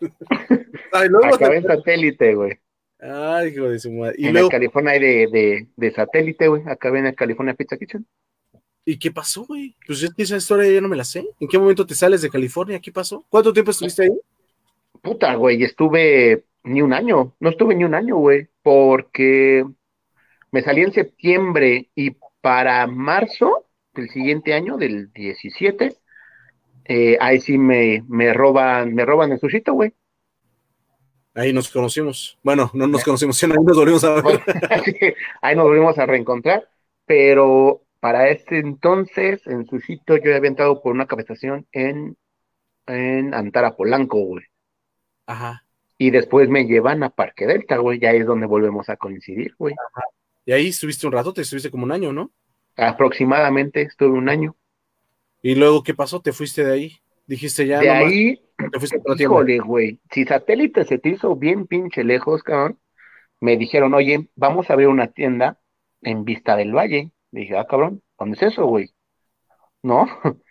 Ay, luego acabé en Satélite, güey. Ay, hijo de su madre. Y en luego... California de, de, de Satélite, güey. Acabé en el California Pizza Kitchen. ¿Y qué pasó, güey? Pues es que esa historia ya no me la sé. ¿En qué momento te sales de California? ¿Qué pasó? ¿Cuánto tiempo estuviste ahí? Puta, güey, estuve ni un año. No estuve ni un año, güey, porque me salí en septiembre y para marzo del siguiente año, del 17, eh, ahí sí me, me roban, me roban el sushito, güey. Ahí nos conocimos. Bueno, no nos conocimos, sino ahí nos volvimos a ver. ahí nos volvimos a reencontrar, pero para este entonces, en Sushito, yo había entrado por una capacitación en, en Antara Polanco, güey. Ajá. Y después me llevan a Parque Delta, güey. Ya es donde volvemos a coincidir, güey. Ajá. Y ahí estuviste un rato, te estuviste como un año, ¿no? Aproximadamente estuve un año. ¿Y luego qué pasó? ¿Te fuiste de ahí? Dijiste ya. De nomás, ahí, te fuiste híjole, güey. Si satélite se te hizo bien pinche lejos, cabrón, me dijeron, oye, vamos a ver una tienda en Vista del Valle. Dije, ah, cabrón, ¿dónde es eso, güey? ¿No?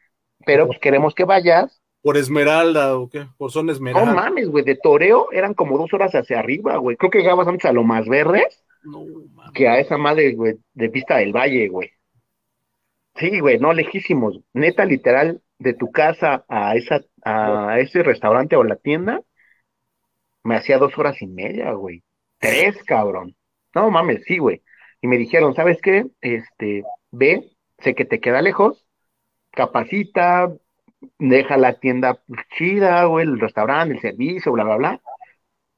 Pero pues queremos que vayas. ¿Por Esmeralda o qué? ¿Por zona Esmeralda? No mames, güey, de toreo eran como dos horas hacia arriba, güey. Creo que llegabas antes a lo más verdes no, que a esa madre, güey, de Vista del Valle, güey. Sí, güey, no, lejísimos. Neta, literal, de tu casa a esa, a ese restaurante o la tienda, me hacía dos horas y media, güey. Tres, cabrón. No mames, sí, güey y me dijeron, ¿sabes qué? Este, ve, sé que te queda lejos, capacita, deja la tienda chida, güey, el restaurante, el servicio, bla, bla, bla.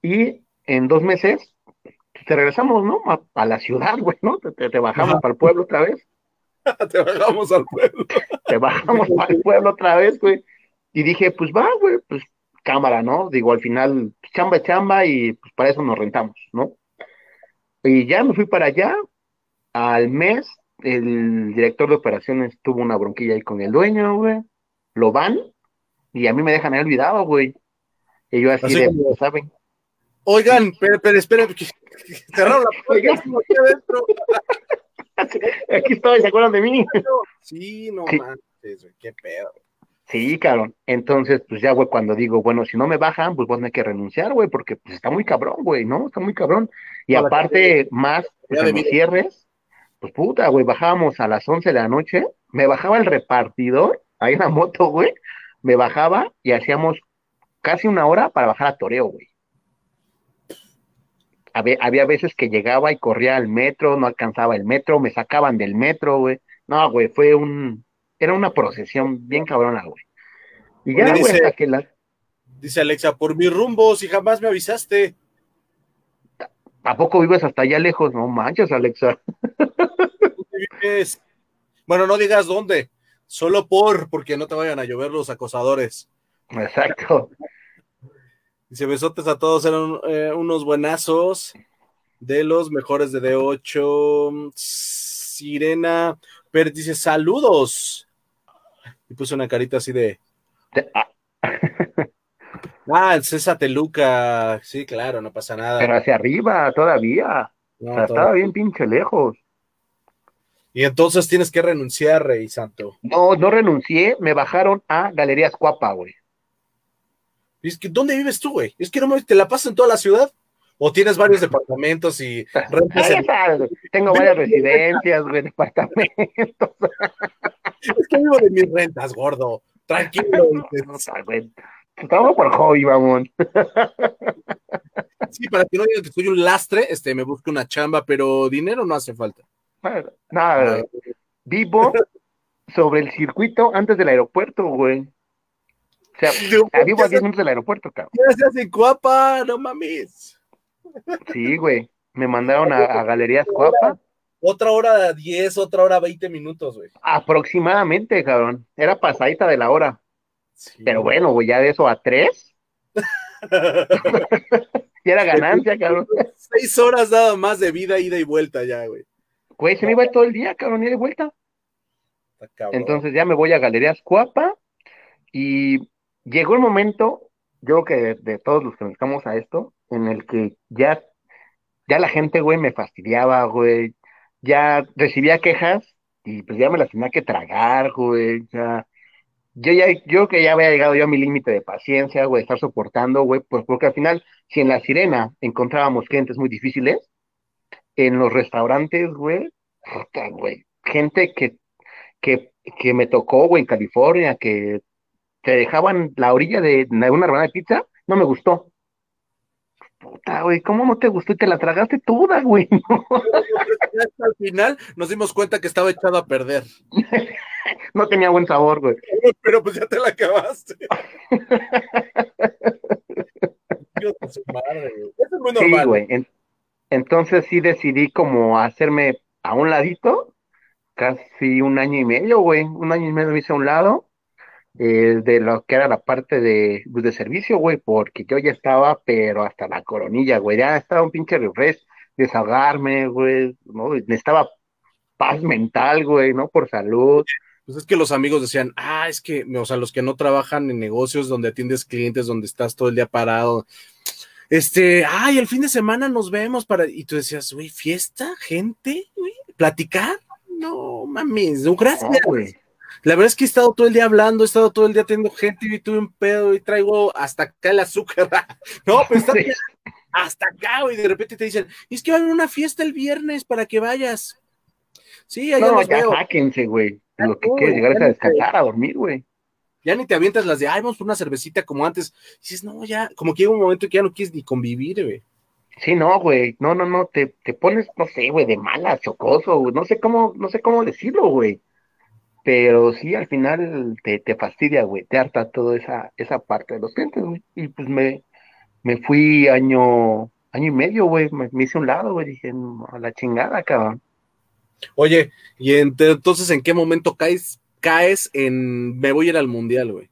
Y en dos meses te regresamos, ¿no? A, la ciudad, güey, ¿no? Te, bajamos para el pueblo otra vez. te bajamos al pueblo. te bajamos el pueblo otra vez, güey. Y dije, pues va, güey, pues cámara, ¿no? Digo, al final, chamba, chamba, y pues para eso nos rentamos, ¿no? Y ya me fui para allá. Al mes, el director de operaciones tuvo una bronquilla ahí con el dueño, güey. Lo van, y a mí me dejan ahí olvidado, güey. Y yo así, de, ¿saben? Oigan, pero, pero esperen, cerraron la puerta aquí adentro. aquí estoy, ¿se acuerdan de mí? Sí, no manches, qué pedo. Sí, cabrón. Entonces, pues ya, güey, cuando digo, bueno, si no me bajan, pues vos no hay que renunciar, güey, porque pues está muy cabrón, güey, ¿no? Está muy cabrón. Y aparte, más, pues, en cierres, pues puta, güey, bajábamos a las 11 de la noche, me bajaba el repartidor, ahí en la moto, güey, me bajaba y hacíamos casi una hora para bajar a Toreo, güey. Había, había veces que llegaba y corría al metro, no alcanzaba el metro, me sacaban del metro, güey. No, güey, fue un, era una procesión bien cabrona, güey. Y ya, güey, hasta que. Dice Alexa, por mi rumbo, si jamás me avisaste. ¿A poco vives hasta allá lejos? No manches, Alexa. Bueno, no digas dónde, solo por, porque no te vayan a llover los acosadores. Exacto. Dice, besotes a todos, eran eh, unos buenazos de los mejores de D8. Sirena Pérez dice, saludos. Y puso una carita así de. Ah, ah el César Teluca. Sí, claro, no pasa nada. Pero hacia arriba todavía. o sea, estaba bien pinche lejos. Y entonces tienes que renunciar, Rey Santo. No, no renuncié, me bajaron a Galerías Cuapa, güey. Es que, ¿dónde vives tú, güey? Es que no me, te la pasas en toda la ciudad. ¿O tienes varios departamentos y Tengo varias residencias, güey, departamentos. es que vivo de mis rentas, gordo. Tranquilo. Estamos por hobby, vamos. Sí, para que no digan que soy un lastre, este, me busco una chamba, pero dinero no hace falta. Nada, vivo sobre el circuito antes del aeropuerto, güey. O sea, vivo a 10 minutos del aeropuerto, cabrón. Se hace guapa, no mames. Sí, güey. Me mandaron a, Galerías Cuapa. Otra hora 10, otra hora 20 minutos, güey. Aproximadamente, cabrón. Era pasadita de la hora. Pero bueno, güey, ya de eso a tres. y era ganancia, cabrón. Seis horas nada más de vida, ida y vuelta ya, güey. Güey, se me iba todo el día, cabrón, ida y vuelta. Entonces ya me voy a Galerías Cuapa y llegó el momento, yo creo que de, todos los que nos estamos a esto, en el que ya, ya la gente, güey, me fastidiaba, güey, ya recibía quejas y pues ya me las tenía que tragar, güey, ya, yo ya, yo que ya había llegado yo a mi límite de paciencia, güey, estar soportando, güey, pues porque al final, si en la sirena encontrábamos clientes muy difíciles, en los restaurantes, güey, güey, gente que, que, que me tocó, güey, en California, que te dejaban la orilla de una rebanada de pizza, no me gustó puta, güey, ¿cómo no te gustó y te la tragaste toda, güey? Al final nos dimos cuenta que estaba echado a perder. no tenía buen sabor, güey. Pero pues ya te la acabaste. Dios su madre, güey. Eso es muy normal. Sí, güey. entonces sí decidí como hacerme a un ladito, casi un año y medio, güey. Un año y medio me hice a un lado eh, de lo que era la parte de, pues, de servicio, güey, porque yo ya estaba, pero hasta la coronilla, güey, ya estaba un pinche refresh, desahogarme, güey, ¿no? Necesitaba paz mental, güey, ¿no? Por salud. Pues es que los amigos decían, ah, es que, o sea, los que no trabajan en negocios donde atiendes clientes, donde estás todo el día parado, este, ay, el fin de semana nos vemos para, y tú decías, güey, fiesta, gente, güey, platicar, no mames, no, gracias. güey. La verdad es que he estado todo el día hablando, he estado todo el día teniendo gente y tuve un pedo y traigo hasta acá el azúcar. no, pues está hasta acá, güey. De repente te dicen, es que va a haber una fiesta el viernes para que vayas. Sí, allá no, ya sáquense, güey. Lo que quieres llegar es a descansar, a dormir, güey. Ya ni te avientas las de, ay, vamos por una cervecita como antes. dices, no, ya, como que llega un momento que ya no quieres ni convivir, güey. Sí, no, güey, no, no, no, te, te pones, no sé, güey, de mala, chocoso, güey, no sé cómo, no sé cómo decirlo, güey pero sí, al final te, te fastidia, güey, te harta toda esa, esa parte de los clientes, güey. Y pues me, me fui año, año y medio, güey, me, me hice un lado, güey, dije, "No, a la chingada, cabrón. Oye, y ent- entonces, ¿en qué momento caes, caes en me voy a ir al mundial, güey?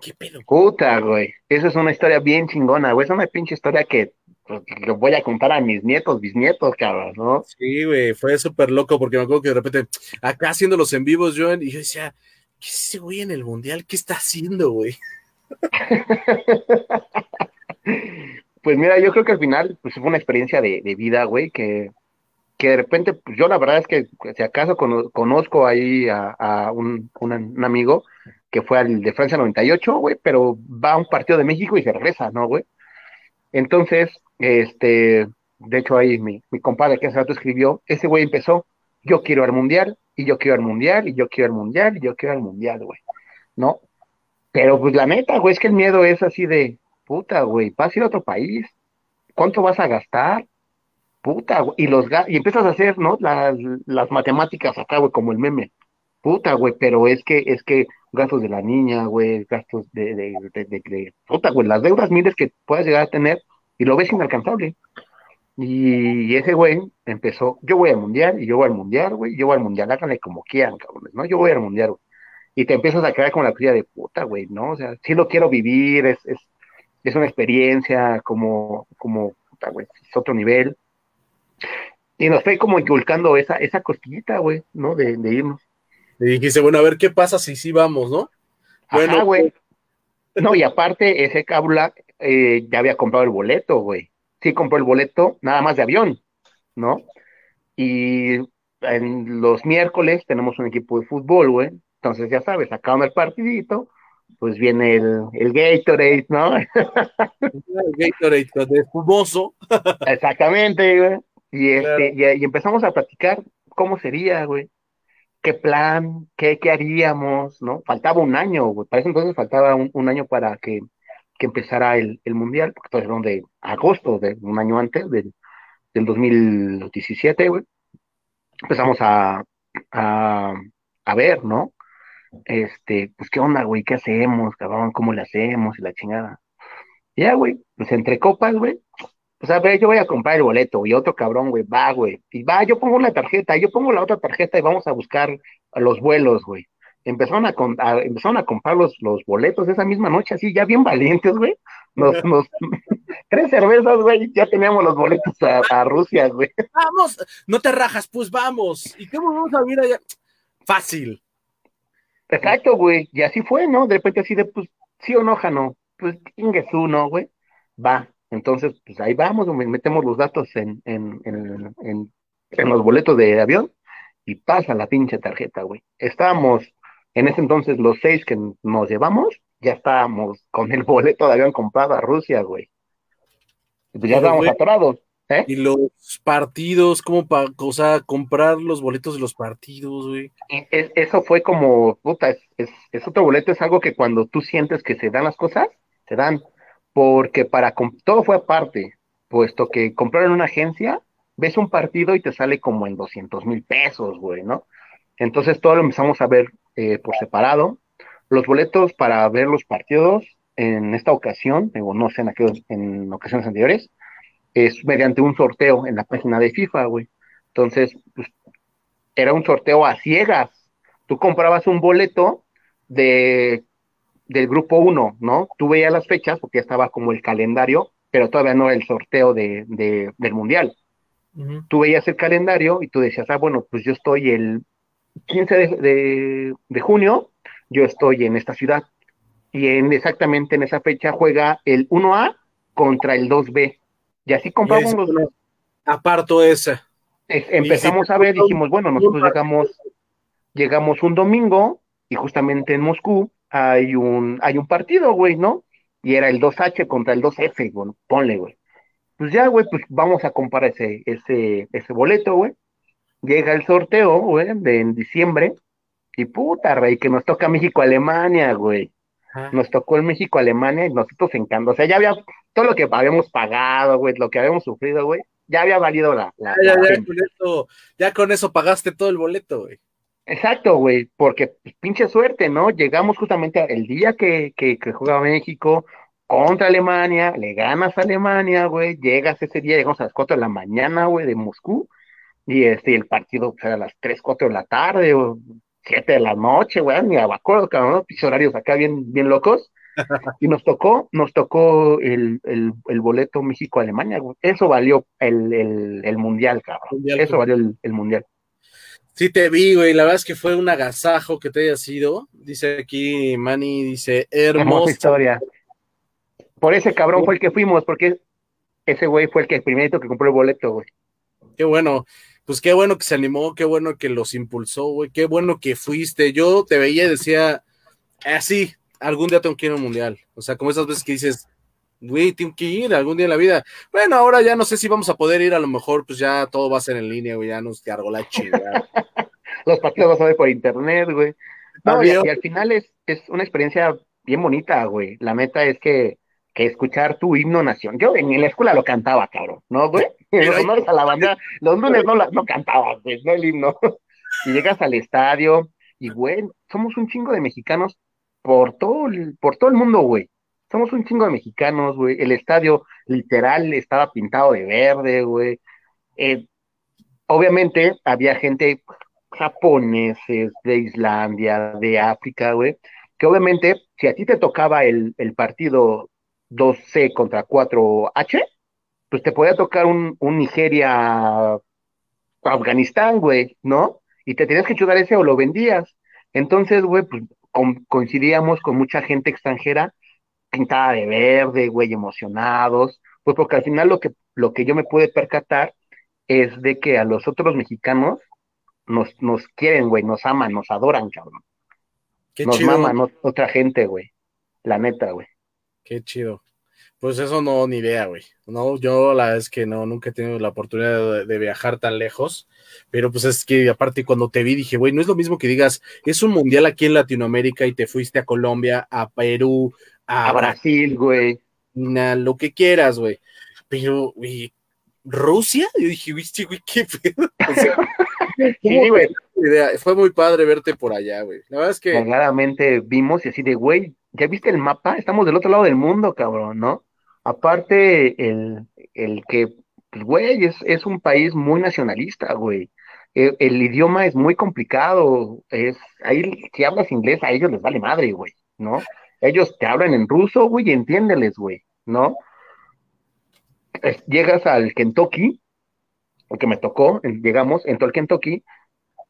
¿Qué pedo? Puta, güey, eso es una historia bien chingona, güey, es una pinche historia que pues, le voy a contar a mis nietos, bisnietos, cabrón, ¿no? Sí, güey, fue súper loco porque me acuerdo que de repente, acá haciendo los en vivos, yo, y yo decía, ¿qué es ese güey en el mundial? ¿Qué está haciendo, güey? Pues mira, yo creo que al final, pues fue una experiencia de, de vida, güey, que, que de repente, pues yo la verdad es que si acaso cono- conozco ahí a, a un, un, un amigo que fue al de Francia 98, güey, pero va a un partido de México y se regresa, ¿no, güey? Entonces, este, de hecho ahí mi, mi compadre que hace rato escribió, ese güey empezó, yo quiero al mundial, y yo quiero al mundial, y yo quiero al mundial, y yo quiero al mundial, güey, ¿no? Pero pues la neta, güey, es que el miedo es así de, puta, güey, vas a ir a otro país, ¿cuánto vas a gastar? Puta, güey, y los y empiezas a hacer, ¿no? Las, las matemáticas acá, güey, como el meme. Puta, güey, pero es que, es que gastos de la niña, güey, gastos de, de, de- de- puta, güey, las deudas miles que puedas llegar a tener, y lo ves inalcanzable. Y ese güey empezó, yo voy al mundial, y yo voy al mundial, güey, yo voy al mundial, háganle como quieran, cabrones, ¿no? Yo voy al mundial, güey. Y te empiezas a quedar con la tuya de puta, güey, ¿no? O sea, sí lo quiero vivir, es, es, es una experiencia como, como, puta, güey, es otro nivel. Y nos fue como inculcando esa, esa cosquillita, güey, ¿no? De, de irnos. Y dijiste, bueno, a ver qué pasa si sí vamos, ¿no? Bueno, Ajá, güey. No, y aparte, ese cábula eh, ya había comprado el boleto, güey. Sí compró el boleto, nada más de avión, ¿no? Y en los miércoles tenemos un equipo de fútbol, güey. Entonces, ya sabes, acaban el partidito, pues viene el, el Gatorade, ¿no? el Gatorade de espumoso. Exactamente, güey. Y, este, Claro. y, y empezamos a platicar cómo sería, güey. ¿Qué plan? ¿Qué, qué haríamos? ¿No? Faltaba un año, güey. Para eso entonces faltaba un, un año para que, que empezara el, el mundial, porque entonces eran de agosto, de un año antes del, del 2017, güey. Empezamos a, a, a ver, ¿no? Este, pues, ¿qué onda, güey? ¿Qué hacemos, cabrón? ¿Cómo le hacemos? Y la chingada. Ya, güey, pues entre copas, güey, pues a ver, yo voy a comprar el boleto y otro cabrón, güey, va, güey. Y va, yo pongo una tarjeta, yo pongo la otra tarjeta y vamos a buscar los vuelos, güey. Empezaron a, con- a- empezaron a comprar los, los boletos esa misma noche, así, ya bien valientes, güey. Nos, nos, tres cervezas, güey, ya teníamos los boletos a, a Rusia, güey. Vamos, no te rajas, pues vamos. ¿Y cómo vamos a vivir allá? Fácil. Exacto, güey. Y así fue, ¿no? De repente así de, pues, sí o no, Jano. Pues, ingues uno, güey. Va. Entonces, pues ahí vamos, metemos los datos en, en, en, en, en los boletos de avión y pasa la pinche tarjeta, güey. Estábamos, en ese entonces, los seis que nos llevamos, ya estábamos con el boleto de avión comprado a Rusia, güey. Y Pues ya estábamos güey, atorados. ¿eh? Y los partidos, ¿cómo para, o sea, comprar los boletos de los partidos, güey? Es- eso fue como, puta, es, es, es otro boleto, es algo que cuando tú sientes que se dan las cosas, se dan. Porque para todo fue aparte, puesto que comprar en una agencia, ves un partido y te sale como en 200 mil pesos, güey, ¿no? Entonces todo lo empezamos a ver eh, por separado. Los boletos para ver los partidos en esta ocasión, digo, no sé en, aquellos- en ocasiones anteriores, es mediante un sorteo en la página de FIFA, güey. Entonces, pues, era un sorteo a ciegas. Tú comprabas un boleto de, del grupo 1, ¿no? Tú veías las fechas porque ya estaba como el calendario, pero todavía no era el sorteo de, de- del mundial. Tú veías el calendario y tú decías, ah, bueno, pues yo estoy el 15 de, de- de junio, yo estoy en esta ciudad. Y en, exactamente en esa fecha juega el 1A contra el 2B. Y así compramos los, pone- aparto esa. es- empezamos si- a ver, dijimos, bueno, nosotros llegamos, llegamos un domingo y justamente en Moscú hay un, hay un partido, güey, ¿no? Y era el 2H contra el 2F, güey, ponle, güey. Pues ya, güey, pues vamos a comprar ese, ese, ese boleto, güey. Llega el sorteo, güey, de en diciembre. Y puta, rey, que nos toca México-Alemania, güey. Ajá. Nos tocó el México-Alemania y nosotros encantó. O sea, ya había todo lo que habíamos pagado, güey, lo que habíamos sufrido, güey, ya había valido la, la, Ya, la con eso, ya con eso pagaste todo el boleto, güey. Exacto, güey, porque pues, pinche suerte, ¿no? Llegamos justamente el día que, que, México contra Alemania, le ganas a Alemania, güey, llegas ese día, llegamos a las 4 de la mañana, güey, de Moscú, y este, el partido pues, era a las 3, 4 de la tarde, o 7 de la noche, güey, ni me acuerdo, cabrón, ¿no? horarios acá bien, bien locos, y nos tocó, nos tocó el, el, el boleto México-Alemania, güey, eso valió el, el, el mundial, cabrón, mundial, eso valió el, el mundial. Sí, te vi, güey. La verdad es que fue un agasajo que te haya sido. Dice aquí Manny, dice, hermosa historia. Por ese cabrón fue el que fuimos, porque ese güey fue el que el primerito que compró el boleto, güey. Qué bueno. Pues qué bueno que se animó, qué bueno que los impulsó, güey. Qué bueno que fuiste. Yo te veía y decía, así, ah, algún día tengo que ir a un mundial. O sea, como esas veces que dices, güey, tengo que ir algún día en la vida. Bueno, ahora ya no sé si vamos a poder ir, a lo mejor pues ya todo va a ser en línea, güey, ya nos cargó la chingada. Los partidos vas a ver por internet, güey. No, y, al final es, es una experiencia bien bonita, güey. La meta es que, que escuchar tu himno nación. Yo en la escuela lo cantaba, cabrón, ¿no, güey? Los honores a la banda, los lunes no, no cantaba, güey, no el himno. Y llegas al estadio y, güey, somos un chingo de mexicanos por todo por todo el mundo, güey somos un chingo de mexicanos, güey. El estadio literal estaba pintado de verde, güey. Eh, obviamente había gente japoneses de Islandia, de África, güey, que obviamente si a ti te tocaba el, el partido 2C contra 4H, pues te podía tocar un, un Nigeria Afganistán, güey, ¿no? Y te tenías que chutar ese o lo vendías. Entonces, güey, pues coincidíamos con mucha gente extranjera pintada de verde, güey, emocionados, pues porque al final lo que, lo que yo me pude percatar es de que a los otros mexicanos nos, nos quieren, güey, nos aman, nos adoran, cabrón. Qué nos maman otra gente, güey. La neta, güey. Qué chido. Pues eso no, ni idea, güey. No, yo la verdad es que no, nunca he tenido la oportunidad de, viajar tan lejos. Pero pues es que aparte cuando te vi dije, güey, no es lo mismo que digas, es un mundial aquí en Latinoamérica y te fuiste a Colombia, a Perú, a, Brasil, güey. Lo que quieras, güey. Pero, güey, ¿Rusia? Yo dije, güey, qué pedo. sí, güey. Fue muy padre verte por allá, güey. La verdad es que. Claramente vimos y así de, güey, ¿ya viste el mapa? Estamos del otro lado del mundo, cabrón, ¿no? Aparte, el, el que, pues, güey, es, es un país muy nacionalista, güey. El, el, idioma es muy complicado. Es, ahí, si hablas inglés, a ellos les vale madre, güey, ¿no? Ellos te hablan en ruso, güey, y entiéndeles, güey, ¿no? llegas al Kentucky, que me tocó, llegamos, entró al Kentucky,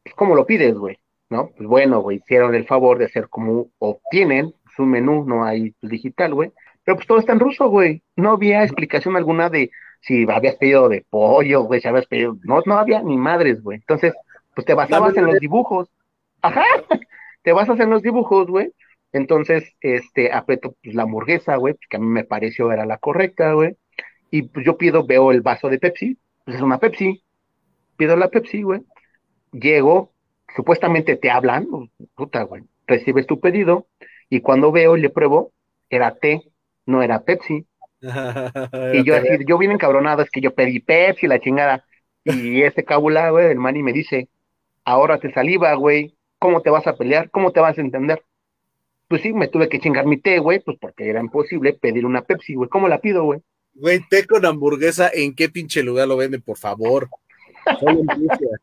es como lo pides, güey, ¿no? Pues bueno, güey, hicieron el favor de hacer como obtienen su menú, no hay digital, güey, pero pues todo está en ruso, güey, no había explicación alguna de si habías pedido de pollo, güey, si habías pedido, no, no había ni madres, güey, entonces, pues te basabas en los dibujos, ajá, te basas en los dibujos, güey, entonces, este, aprieto pues, la hamburguesa, güey, que a mí me pareció era la correcta, güey. Y pues yo pido, veo el vaso de Pepsi, pues es una Pepsi. Pido la Pepsi, güey. Llego, supuestamente te hablan, puta, güey. Recibes tu pedido y cuando veo y le pruebo, era té, no era Pepsi. y yo así, yo bien encabronado, es que yo pedí Pepsi, la chingada. Y ese cabula, güey, el mani me dice, ahora te saliva, güey, ¿cómo te vas a pelear? ¿Cómo te vas a entender? pues sí, me tuve que chingar mi té, güey, pues porque era imposible pedir una Pepsi, güey. ¿Cómo la pido, güey? Güey, té con hamburguesa, ¿en qué pinche lugar lo venden, por favor?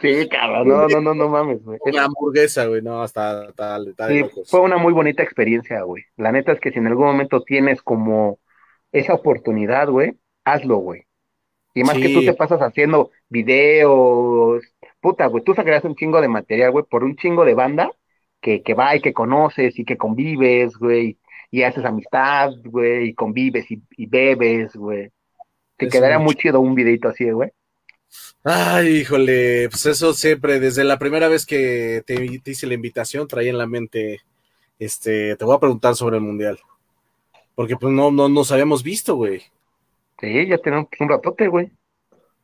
sí, cabrón, no, no, no, no mames, güey. Una hamburguesa, güey, no, hasta tal, sí, Fue una muy bonita experiencia, güey. La neta es que si en algún momento tienes como esa oportunidad, güey, hazlo, güey. Y más que tú te pasas haciendo videos, puta, güey, tú sacarás un chingo de material, güey, por un chingo de banda que, que va y que conoces y que convives, güey, y haces amistad, güey, y convives y, bebes, güey. Te quedaría muy chido un videito así, güey. Ay, híjole, pues eso siempre, desde la primera vez que te, hice la invitación, traía en la mente, este, te voy a preguntar sobre el mundial. Porque pues no, no nos habíamos visto, güey. Sí, ya tenemos un ratote, güey.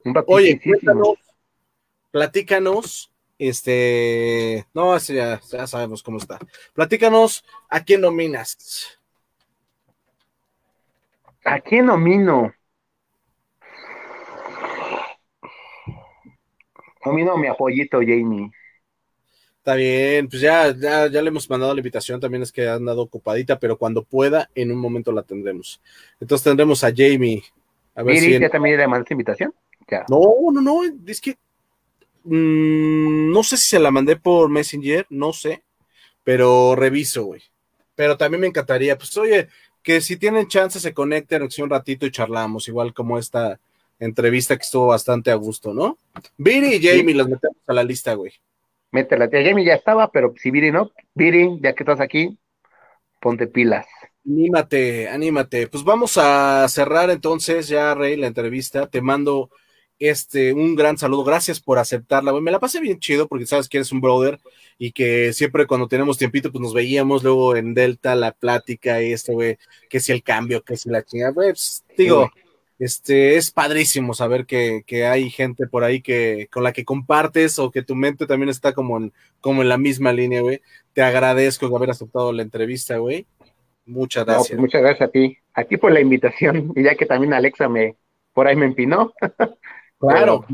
Un Oye, platícanos este, no, ya, ya sabemos cómo está. Platícanos, ¿a quién nominas? ¿A quién nomino? A mi apoyito, Jamie. Está bien, pues ya, ya, ya le hemos mandado la invitación, también es que ha andado ocupadita, pero cuando pueda, en un momento la tendremos. Entonces tendremos a Jamie. A ver si ya también le mandaste invitación? Ya. No, no, no, es que mmm, no sé si se la mandé por Messenger, no sé, pero reviso, güey. Pero también me encantaría, pues oye, que si tienen chance se conecten un ratito y charlamos, igual como esta entrevista que estuvo bastante a gusto, ¿no? Viri y Jamie los metemos a la lista, güey métela. Tía Jamie ya estaba, pero si Viri no, Viri, ya que estás aquí, ponte pilas. Anímate, anímate. Pues vamos a cerrar entonces ya, Rey, la entrevista. Te mando este un gran saludo. Gracias por aceptarla, güey. Me la pasé bien chido porque sabes que eres un brother y que siempre cuando tenemos tiempito, pues nos veíamos luego en Delta, la plática y esto, güey, que si el cambio, que si la chingada, güey, pues, digo, este, es padrísimo saber que, hay gente por ahí que, con la que compartes o que tu mente también está como en, como en la misma línea, güey. Te agradezco de haber aceptado la entrevista, güey. Muchas pues gracias. muchas gracias a ti. A ti por la invitación, y ya que también Alexa me, por ahí me empinó. claro.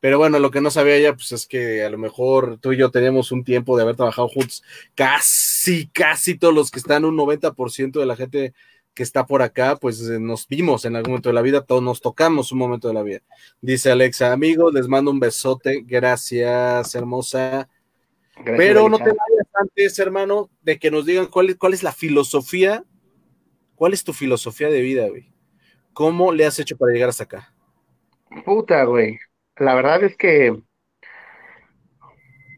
Pero bueno, lo que no sabía ella, pues es que a lo mejor tú y yo teníamos un tiempo de haber trabajado juntos. Casi, casi todos los que están, un 90% de la gente que está por acá, pues eh, nos vimos en algún momento de la vida, todos nos tocamos un momento de la vida. Dice Alexa, amigo, les mando un besote, gracias, hermosa. Pero no te vayas antes, hermano, de que nos digan cuál es, cuál es la filosofía, cuál es tu filosofía de vida, güey. ¿Cómo le has hecho para llegar hasta acá? Puta, güey. La verdad es que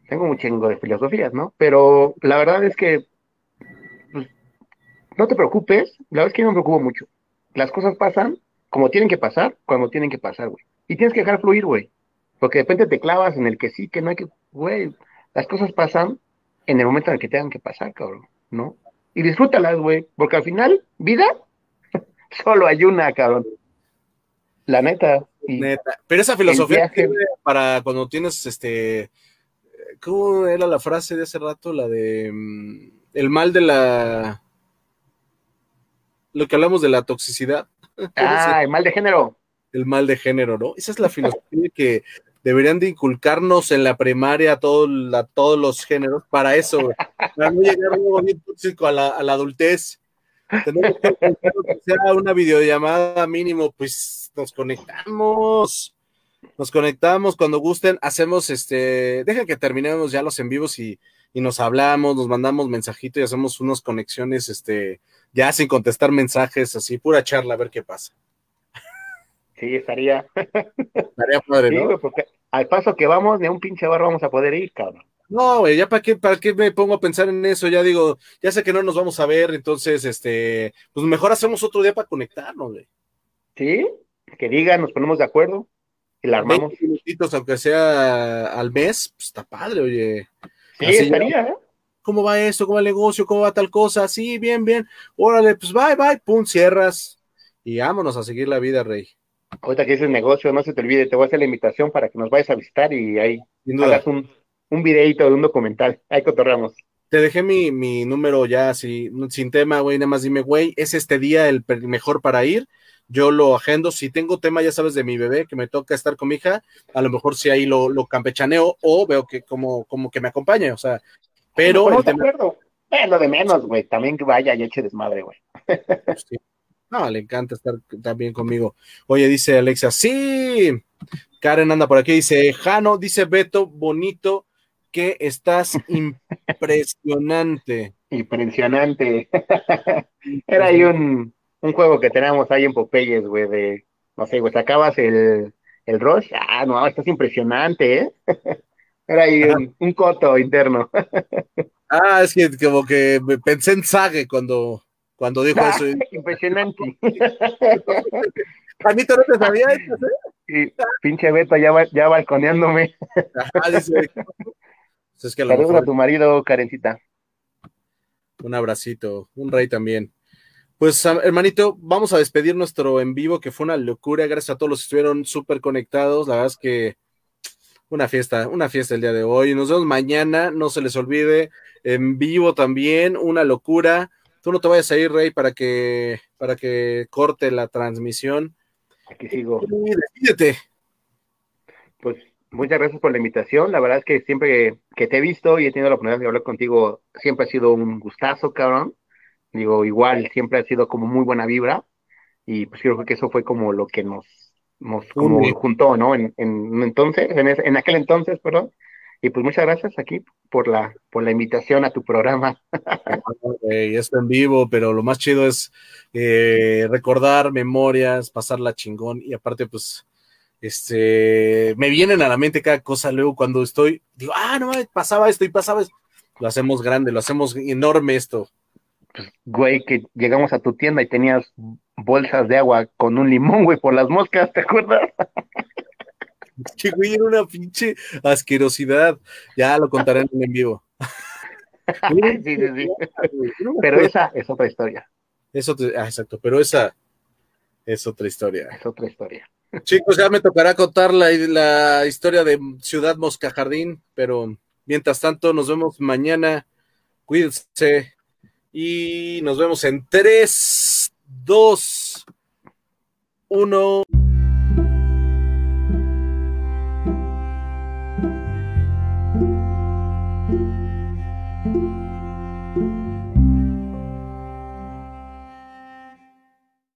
tengo un chingo de filosofías, ¿no? Pero la verdad es que no te preocupes, la verdad es que yo no me preocupo mucho. Las cosas pasan como tienen que pasar, cuando tienen que pasar, güey. Y tienes que dejar fluir, güey. Porque de repente te clavas en el que sí, que no hay que, güey. Las cosas pasan en el momento en el que tengan que pasar, cabrón, ¿no? Y disfrútalas, güey. Porque al final, vida, solo hay una, cabrón. La neta. neta. Pero esa filosofía para cuando tienes este. ¿Cómo era la frase de ese rato? La de. Mm, el mal de la lo que hablamos de la toxicidad. Ah, el mal de género. El mal de género, ¿no? Esa es la filosofía que deberían de inculcarnos en la primaria a, todo, a todos los géneros para eso, para no llegar luego bien tóxico a la, a la adultez. Tenemos que, sea una videollamada mínimo, pues nos conectamos. Nos conectamos cuando gusten, hacemos este, deja que terminemos ya los en vivos y, y nos hablamos, nos mandamos mensajitos y hacemos unas conexiones, este, ya sin contestar mensajes, así, pura charla, a ver qué pasa. Sí, estaría. Estaría padre, ¿no? porque al paso que vamos, de un pinche bar vamos a poder ir, cabrón. No, güey, ya para qué, para qué me pongo a pensar en eso, ya digo, ya sé que no nos vamos a ver, entonces, este, pues mejor hacemos otro día para conectarnos, güey. Sí, que digan, nos ponemos de acuerdo y la armamos. minutitos, aunque sea al mes, pues está padre, oye. Sí, estaría, ¿eh? ¿Cómo va esto? ¿Cómo va el negocio? ¿Cómo va tal cosa? Sí, bien, bien. Órale, pues bye, bye, pum, cierras. Y vámonos a seguir la vida, Rey. Ahorita que el negocio, no se te olvide, te voy a hacer la invitación para que nos vayas a visitar y ahí hagas un, un videito de un documental. Ahí cotorramos. Te dejé mi, mi número ya así, sin tema, güey, nada más dime, güey, ¿es este día el mejor para ir? Yo lo agendo, si tengo tema, ya sabes, de mi bebé, que me toca estar con mi hija, a lo mejor si ahí lo, lo campechaneo o veo que como, como que me acompañe, o sea, pero. No, de lo de menos, güey. También que vaya y eche desmadre, güey. No, le encanta estar también conmigo. Oye, dice Alexa, sí. Karen anda por aquí, dice Jano, dice Beto, bonito, que estás impresionante. Impresionante. Era ahí un, un, juego que teníamos ahí en Popeyes, güey, de, no sé, güey, sacabas el, el Rush. Ah, no, estás impresionante, ¿eh? Era ahí un, coto interno. ah, es que como que pensé en Sage cuando, cuando dijo eso. Impresionante. Anito, ¿no te sabía eso? ¿eh? pinche Beto ya, va, ya balconeándome. Ajá, dice. Pues es que Saludos a tu marido, Karencita. Un abracito, un rey también. Pues, hermanito, vamos a despedir nuestro en vivo, que fue una locura. Gracias a todos los que estuvieron súper conectados. La verdad es que una fiesta, una fiesta el día de hoy. Nos vemos mañana, no se les olvide, en vivo también, una locura. Tú no te vayas a ir, Rey, para que, para que corte la transmisión. Aquí sigo. Despídete. Pues muchas gracias por la invitación. La verdad es que siempre que te he visto y he tenido la oportunidad de hablar contigo, siempre ha sido un gustazo, cabrón. Digo, igual siempre ha sido como muy buena vibra. Y pues creo que eso fue como lo que nos, nos como juntó, ¿no? En, en entonces, en, en aquel entonces, perdón. Y pues muchas gracias aquí por la, por la invitación a tu programa. Y esto en vivo, pero lo más chido es eh, recordar memorias, pasarla chingón y aparte pues este, me vienen a la mente cada cosa luego cuando estoy, digo, ah, no, pasaba esto y pasaba esto. Lo hacemos grande, lo hacemos enorme esto. Pues, güey, que llegamos a tu tienda y tenías bolsas de agua con un limón, güey, por las moscas, ¿te acuerdas? que güey, era una pinche asquerosidad. Ya lo contaré en en vivo. sí, sí, sí. Pero esa es otra historia. Eso, ah, exacto, pero esa es otra historia. Es otra historia. Chicos, ya me tocará contar la, la historia de Ciudad Mosca Jardín, pero mientras tanto nos vemos mañana. Cuídense y nos vemos en 3, 2, 1.